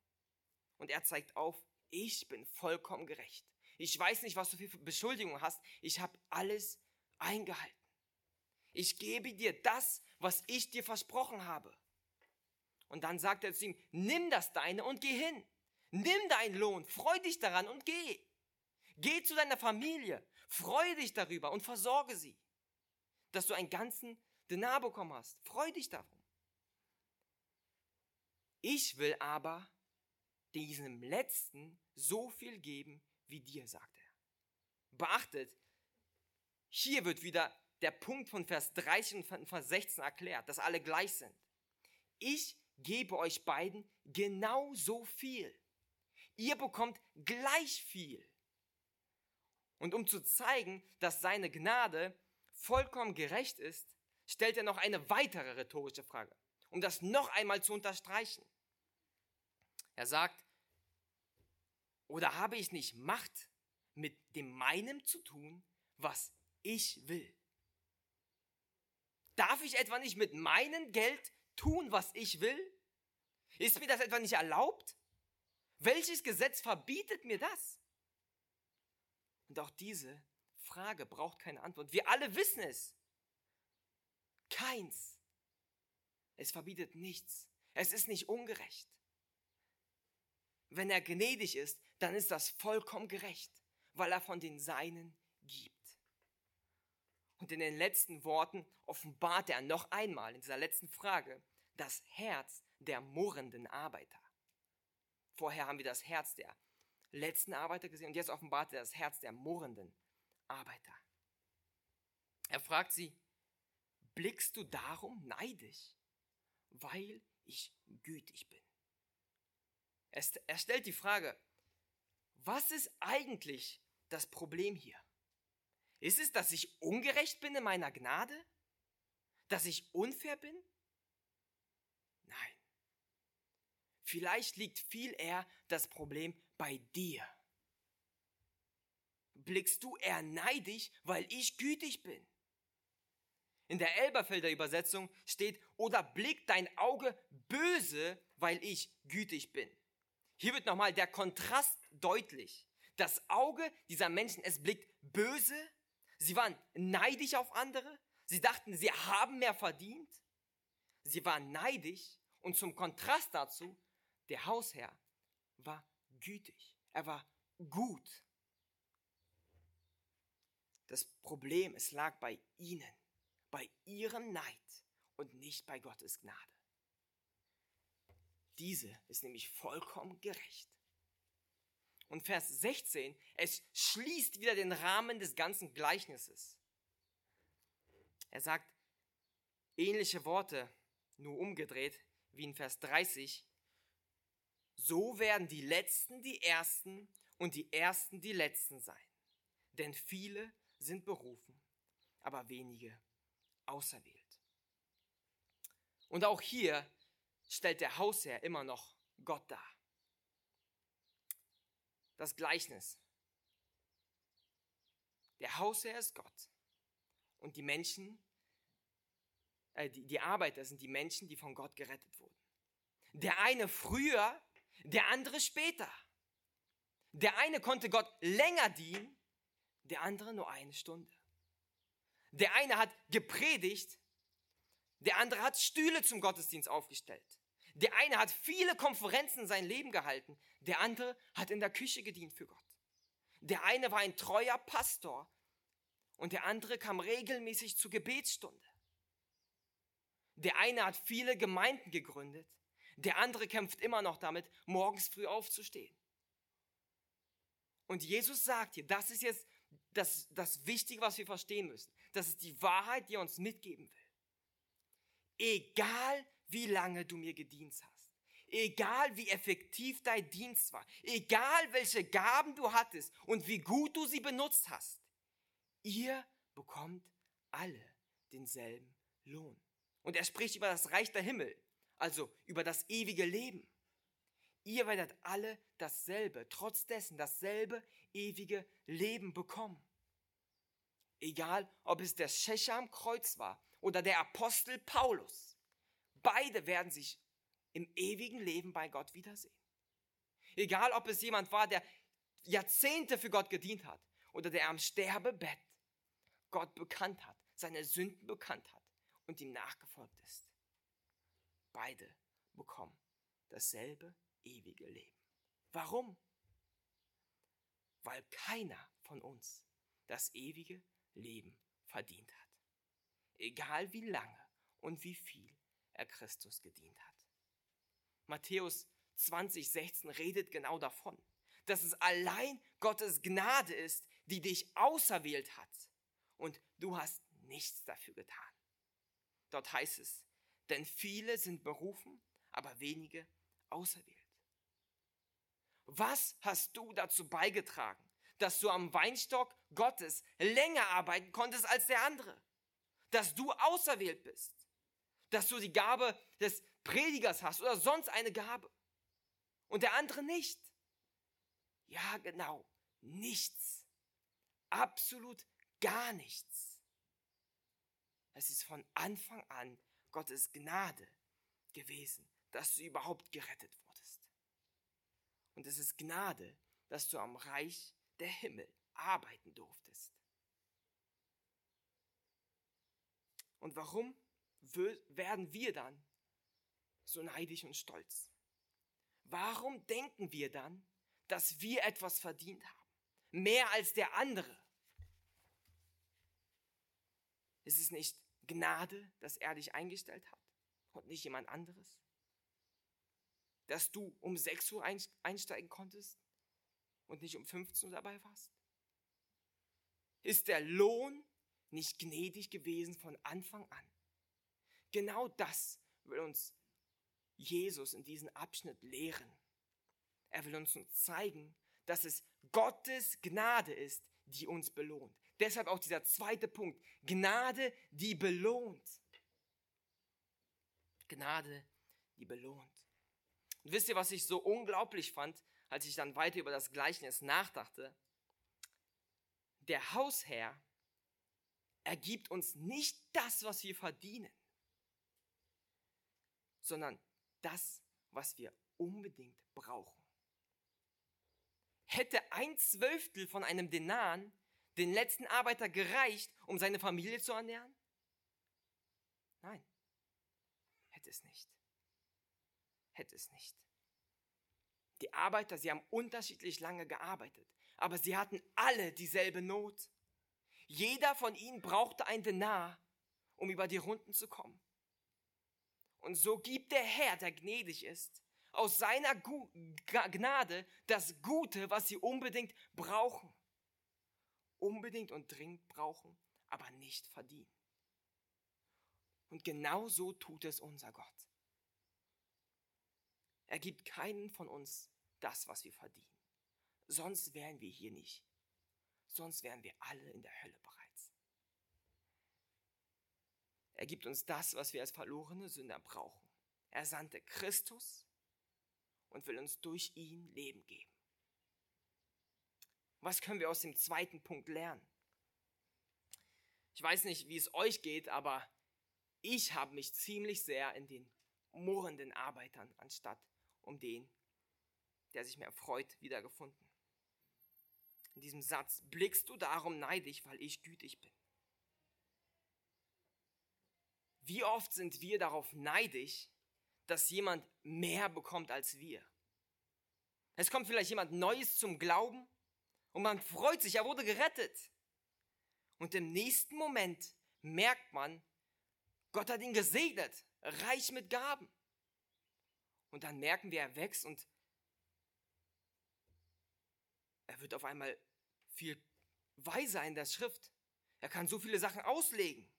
[SPEAKER 1] Und er zeigt auf, ich bin vollkommen gerecht. Ich weiß nicht, was du für Beschuldigungen hast. Ich habe alles eingehalten. Ich gebe dir das, was ich dir versprochen habe. Und dann sagt er zu ihm, nimm das deine und geh hin. Nimm deinen Lohn, freu dich daran und geh. Geh zu deiner Familie, freue dich darüber und versorge sie, dass du einen ganzen Denar bekommen hast. Freu dich darum. Ich will aber diesem Letzten so viel geben wie dir, sagt er. Beachtet, hier wird wieder der Punkt von Vers 13 und Vers 16 erklärt, dass alle gleich sind. Ich gebe euch beiden genauso viel. Ihr bekommt gleich viel. Und um zu zeigen, dass seine Gnade vollkommen gerecht ist, stellt er noch eine weitere rhetorische Frage, um das noch einmal zu unterstreichen. Er sagt, oder habe ich nicht Macht, mit dem meinem zu tun, was ich will? Darf ich etwa nicht mit meinem Geld tun, was ich will? Ist mir das etwa nicht erlaubt? Welches Gesetz verbietet mir das? Und auch diese Frage braucht keine Antwort. Wir alle wissen es. Keins. Es verbietet nichts. Es ist nicht ungerecht. Wenn er gnädig ist, dann ist das vollkommen gerecht, weil er von den Seinen gibt. Und in den letzten Worten offenbart er noch einmal in dieser letzten Frage das Herz der murrenden Arbeiter. Vorher haben wir das Herz der letzten Arbeiter gesehen und jetzt offenbart er das Herz der murrenden Arbeiter. Er fragt sie, blickst du darum neidisch, weil ich gütig bin? Er stellt die Frage, was ist eigentlich das Problem hier? Ist es, dass ich ungerecht bin in meiner Gnade? Dass ich unfair bin? Nein. Vielleicht liegt viel eher das Problem bei dir. Blickst du eher neidisch, weil ich gütig bin? In der Elberfelder Übersetzung steht, oder blickt dein Auge böse, weil ich gütig bin. Hier wird nochmal der Kontrast deutlich. Das Auge dieser Menschen, es blickt böse, Sie waren neidisch auf andere. Sie dachten, sie haben mehr verdient. Sie waren neidisch und zum Kontrast dazu, der Hausherr war gütig. Er war gut. Das Problem, es lag bei ihnen, bei ihrem Neid und nicht bei Gottes Gnade. Diese ist nämlich vollkommen gerecht. Und Vers 16, es schließt wieder den Rahmen des ganzen Gleichnisses. Er sagt ähnliche Worte, nur umgedreht, wie in Vers 30. So werden die Letzten die Ersten und die Ersten die Letzten sein. Denn viele sind berufen, aber wenige auserwählt. Und auch hier stellt der Hausherr immer noch Gott dar das Gleichnis. Der Hausherr ist Gott und die Menschen, äh, die, die Arbeiter sind die Menschen, die von Gott gerettet wurden. Der eine früher, der andere später. Der eine konnte Gott länger dienen, der andere nur eine Stunde. Der eine hat gepredigt, der andere hat Stühle zum Gottesdienst aufgestellt. Der eine hat viele Konferenzen in sein Leben gehalten, der andere hat in der Küche gedient für Gott. Der eine war ein treuer Pastor und der andere kam regelmäßig zur Gebetsstunde. Der eine hat viele Gemeinden gegründet, der andere kämpft immer noch damit, morgens früh aufzustehen. Und Jesus sagt hier, das ist jetzt das, das Wichtige, was wir verstehen müssen. Das ist die Wahrheit, die er uns mitgeben will. Egal wie lange du mir gedient hast, egal wie effektiv dein Dienst war, egal welche Gaben du hattest und wie gut du sie benutzt hast, ihr bekommt alle denselben Lohn. Und er spricht über das Reich der Himmel, also über das ewige Leben. Ihr werdet alle dasselbe, trotz dessen dasselbe ewige Leben bekommen. Egal, ob es der Schächer am Kreuz war oder der Apostel Paulus. Beide werden sich im ewigen Leben bei Gott wiedersehen. Egal, ob es jemand war, der Jahrzehnte für Gott gedient hat oder der am Sterbebett Gott bekannt hat, seine Sünden bekannt hat und ihm nachgefolgt ist. Beide bekommen dasselbe ewige Leben. Warum? Weil keiner von uns das ewige Leben verdient hat. Egal wie lange und wie viel er Christus gedient hat. Matthäus 20, 16 redet genau davon, dass es allein Gottes Gnade ist, die dich auserwählt hat. Und du hast nichts dafür getan. Dort heißt es, denn viele sind berufen, aber wenige auserwählt. Was hast du dazu beigetragen, dass du am Weinstock Gottes länger arbeiten konntest als der andere? Dass du auserwählt bist? Dass du die Gabe des Predigers hast oder sonst eine Gabe und der andere nicht? Ja, genau, nichts. Absolut gar nichts. Es ist von Anfang an Gottes Gnade gewesen, dass du überhaupt gerettet wurdest. Und es ist Gnade, dass du am Reich der Himmel arbeiten durftest. Und warum werden wir dann so neidisch und stolz? Warum denken wir dann, dass wir etwas verdient haben? Mehr als der andere? Ist es nicht Gnade, dass er dich eingestellt hat und nicht jemand anderes? Dass du um 6 Uhr einsteigen konntest und nicht um 15 Uhr dabei warst? Ist der Lohn nicht gnädig gewesen von Anfang an? Genau das will uns Jesus in diesem Abschnitt lehren. Er will uns zeigen, dass es Gottes Gnade ist, die uns belohnt. Deshalb auch dieser zweite Punkt. Gnade, die belohnt. Gnade, die belohnt. Und wisst ihr, was ich so unglaublich fand, als ich dann weiter über das Gleichnis nachdachte? Der Hausherr ergibt uns nicht das, was wir verdienen, sondern das, was wir unbedingt brauchen. Hätte ein Zwölftel von einem Denan den letzten Arbeiter gereicht, um seine Familie zu ernähren? Nein, hätte es nicht. Hätte es nicht. Die Arbeiter, sie haben unterschiedlich lange gearbeitet, aber sie hatten alle dieselbe Not. Jeder von ihnen brauchte ein Denar, um über die Runden zu kommen. Und so gibt der Herr, der gnädig ist, aus seiner Gnade das Gute, was sie unbedingt brauchen unbedingt und dringend brauchen, aber nicht verdienen. Und genau so tut es unser Gott. Er gibt keinen von uns das, was wir verdienen. Sonst wären wir hier nicht. Sonst wären wir alle in der Hölle bereits. Er gibt uns das, was wir als verlorene Sünder brauchen. Er sandte Christus und will uns durch ihn Leben geben. Was können wir aus dem zweiten Punkt lernen? Ich weiß nicht, wie es euch geht, aber ich habe mich ziemlich sehr in den murrenden Arbeitern anstatt um den, der sich mehr freut, wiedergefunden. In diesem Satz blickst du darum neidisch, weil ich gütig bin. Wie oft sind wir darauf neidisch, dass jemand mehr bekommt als wir. Es kommt vielleicht jemand Neues zum Glauben und man freut sich, er wurde gerettet. Und im nächsten Moment merkt man, Gott hat ihn gesegnet, reich mit Gaben. Und dann merken wir, er wächst und er wird auf einmal viel weiser in der Schrift. Er kann so viele Sachen auslegen.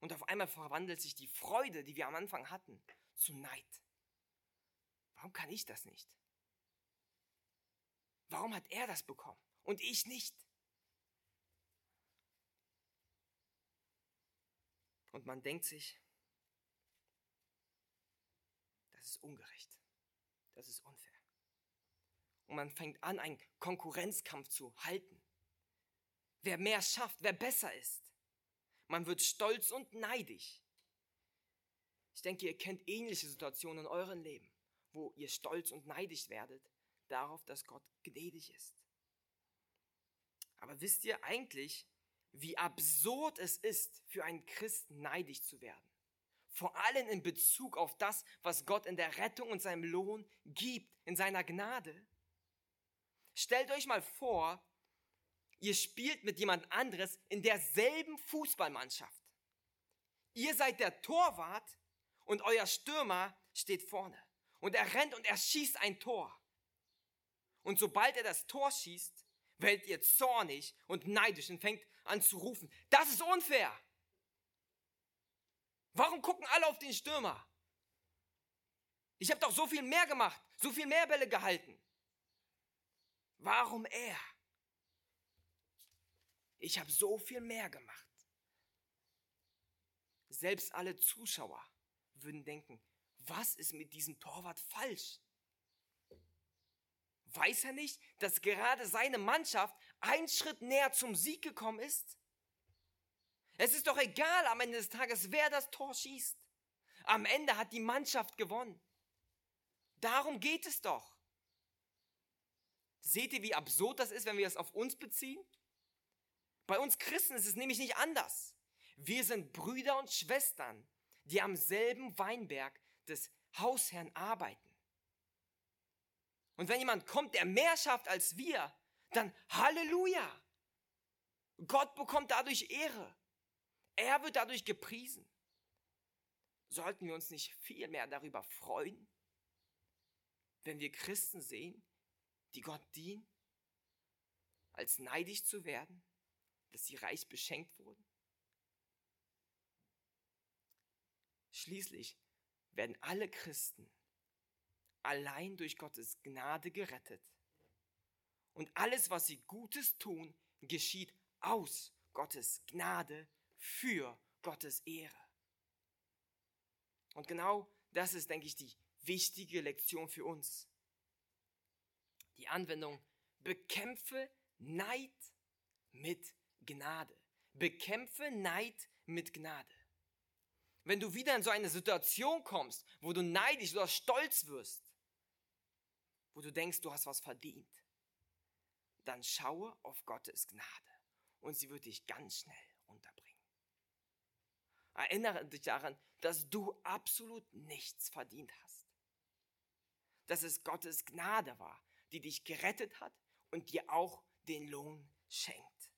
[SPEAKER 1] Und auf einmal verwandelt sich die Freude, die wir am Anfang hatten, zu Neid. Warum kann ich das nicht? Warum hat er das bekommen und ich nicht? Und man denkt sich, das ist ungerecht, das ist unfair. Und man fängt an, einen Konkurrenzkampf zu halten. Wer mehr schafft, wer besser ist. Man wird stolz und neidisch. Ich denke, ihr kennt ähnliche Situationen in eurem Leben, wo ihr stolz und neidisch werdet darauf, dass Gott gnädig ist. Aber wisst ihr eigentlich, wie absurd es ist, für einen Christen neidisch zu werden? Vor allem in Bezug auf das, was Gott in der Rettung und seinem Lohn gibt, in seiner Gnade. Stellt euch mal vor, ihr spielt mit jemand anderes in derselben Fußballmannschaft. Ihr seid der Torwart und euer Stürmer steht vorne. Und er rennt und er schießt ein Tor. Und sobald er das Tor schießt, werdet ihr zornig und neidisch und fängt an zu rufen, das ist unfair. Warum gucken alle auf den Stürmer? Ich habe doch so viel mehr gemacht, so viel mehr Bälle gehalten. Warum er? Ich habe so viel mehr gemacht. Selbst alle Zuschauer würden denken, was ist mit diesem Torwart falsch? Weiß er nicht, dass gerade seine Mannschaft einen Schritt näher zum Sieg gekommen ist? Es ist doch egal am Ende des Tages, wer das Tor schießt. Am Ende hat die Mannschaft gewonnen. Darum geht es doch. Seht ihr, wie absurd das ist, wenn wir es auf uns beziehen? Bei uns Christen ist es nämlich nicht anders. Wir sind Brüder und Schwestern, die am selben Weinberg des Hausherrn arbeiten. Und wenn jemand kommt, der mehr schafft als wir, dann Halleluja. Gott bekommt dadurch Ehre. Er wird dadurch gepriesen. Sollten wir uns nicht viel mehr darüber freuen, wenn wir Christen sehen, die Gott dienen, als neidisch zu werden, dass sie reich beschenkt wurden? Schließlich werden alle Christen allein durch Gottes Gnade gerettet. Und alles, was sie Gutes tun, geschieht aus Gottes Gnade für Gottes Ehre. Und genau das ist, denke ich, die wichtige Lektion für uns. Die Anwendung, bekämpfe Neid mit Gnade. Bekämpfe Neid mit Gnade. Wenn du wieder in so eine Situation kommst, wo du neidisch oder stolz wirst, wo du denkst, du hast was verdient, dann schaue auf Gottes Gnade und sie wird dich ganz schnell unterbringen. Erinnere dich daran, dass du absolut nichts verdient hast. Dass es Gottes Gnade war, die dich gerettet hat und dir auch den Lohn schenkt.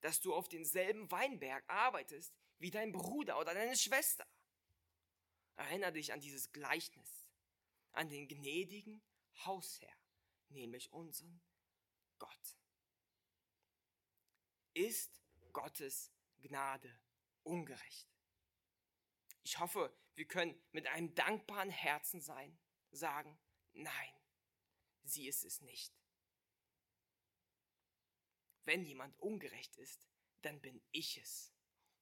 [SPEAKER 1] Dass du auf denselben Weinberg arbeitest wie dein Bruder oder deine Schwester. Erinnere dich an dieses Gleichnis an den gnädigen Hausherr, nämlich unseren Gott. Ist Gottes Gnade ungerecht? Ich hoffe, wir können mit einem dankbaren Herzen sein, sagen, nein, sie ist es nicht. Wenn jemand ungerecht ist, dann bin ich es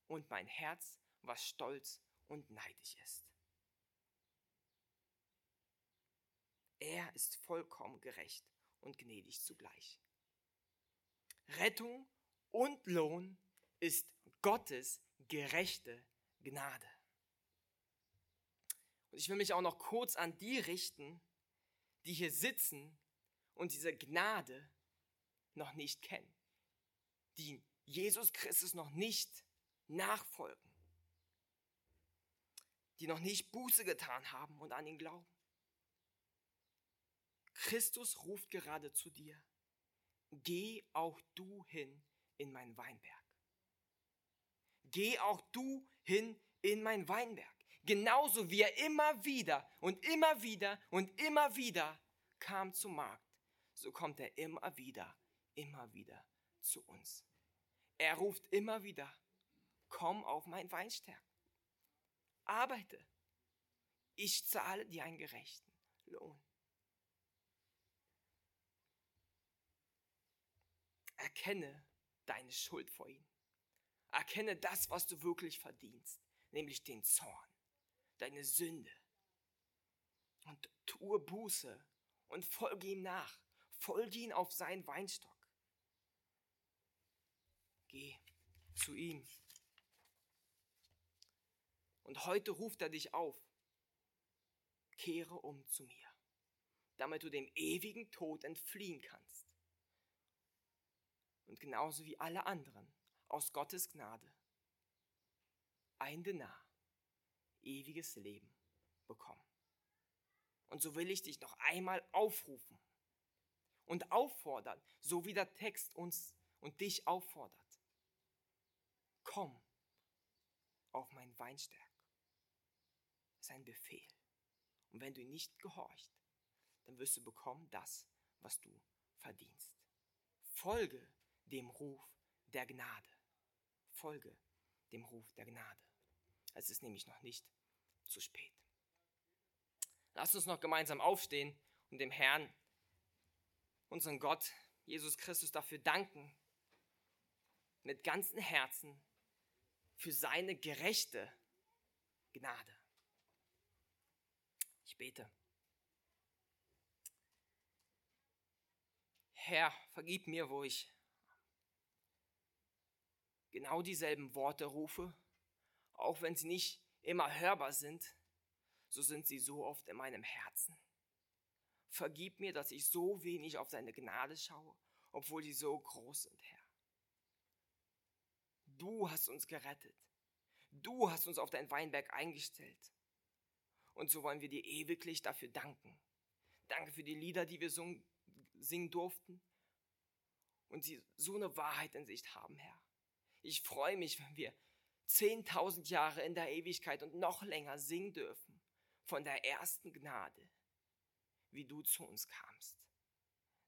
[SPEAKER 1] und mein Herz, was stolz und neidisch ist. Er ist vollkommen gerecht und gnädig zugleich. Rettung und Lohn ist Gottes gerechte Gnade. Und ich will mich auch noch kurz an die richten, die hier sitzen und diese Gnade noch nicht kennen, die Jesus Christus noch nicht nachfolgen. die noch nicht Buße getan haben und an ihn glauben. Christus ruft gerade zu dir. Geh auch du hin in mein Weinberg. Geh auch du hin in mein Weinberg. Genauso wie er immer wieder und immer wieder und immer wieder kam zum Markt, so kommt er immer wieder, immer wieder zu uns. Er ruft immer wieder, komm auf mein Weinstärk. Arbeite. Ich zahle dir einen gerechten Lohn. Erkenne deine Schuld vor ihm. Erkenne das, was du wirklich verdienst, nämlich den Zorn, deine Sünde. Und tue Buße und folge ihm nach. Folge ihm auf seinen Weinstock. Geh zu ihm. Und heute ruft er dich auf. Kehre um zu mir, damit du dem ewigen Tod entfliehen kannst. Und genauso wie alle anderen aus Gottes Gnade ein Denar, ewiges Leben bekommen. Und so will ich dich noch einmal aufrufen und auffordern, so wie der Text uns und dich auffordert. Komm auf mein Weinstärk. Das ist ein Befehl. Und wenn du nicht gehorcht, dann wirst du bekommen das, was du verdienst. Folge dem Ruf der Gnade. Folge dem Ruf der Gnade. Es ist nämlich noch nicht zu spät. Lasst uns noch gemeinsam aufstehen und dem Herrn, unseren Gott, Jesus Christus, dafür danken, mit ganzem Herzen für seine gerechte Gnade. Ich bete. Herr, vergib mir, wo ich genau dieselben Worte rufe, auch wenn sie nicht immer hörbar sind, so sind sie so oft in meinem Herzen. Vergib mir, dass ich so wenig auf deine Gnade schaue, obwohl sie so groß sind, Herr. Du hast uns gerettet. Du hast uns auf dein Weinberg eingestellt. Und so wollen wir dir ewiglich dafür danken. Danke für die Lieder, die wir singen durften und sie so eine Wahrheit in sich haben, Herr. Ich freue mich, wenn wir 10.000 Jahre in der Ewigkeit und noch länger singen dürfen von der ersten Gnade, wie du zu uns kamst.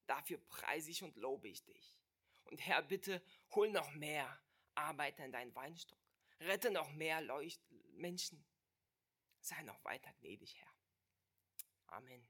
[SPEAKER 1] Dafür preise ich und lobe ich dich. Und Herr, bitte hol noch mehr Arbeiter in deinen Weinstock. Rette noch mehr Leucht Menschen. Sei noch weiter gnädig, Herr. Amen.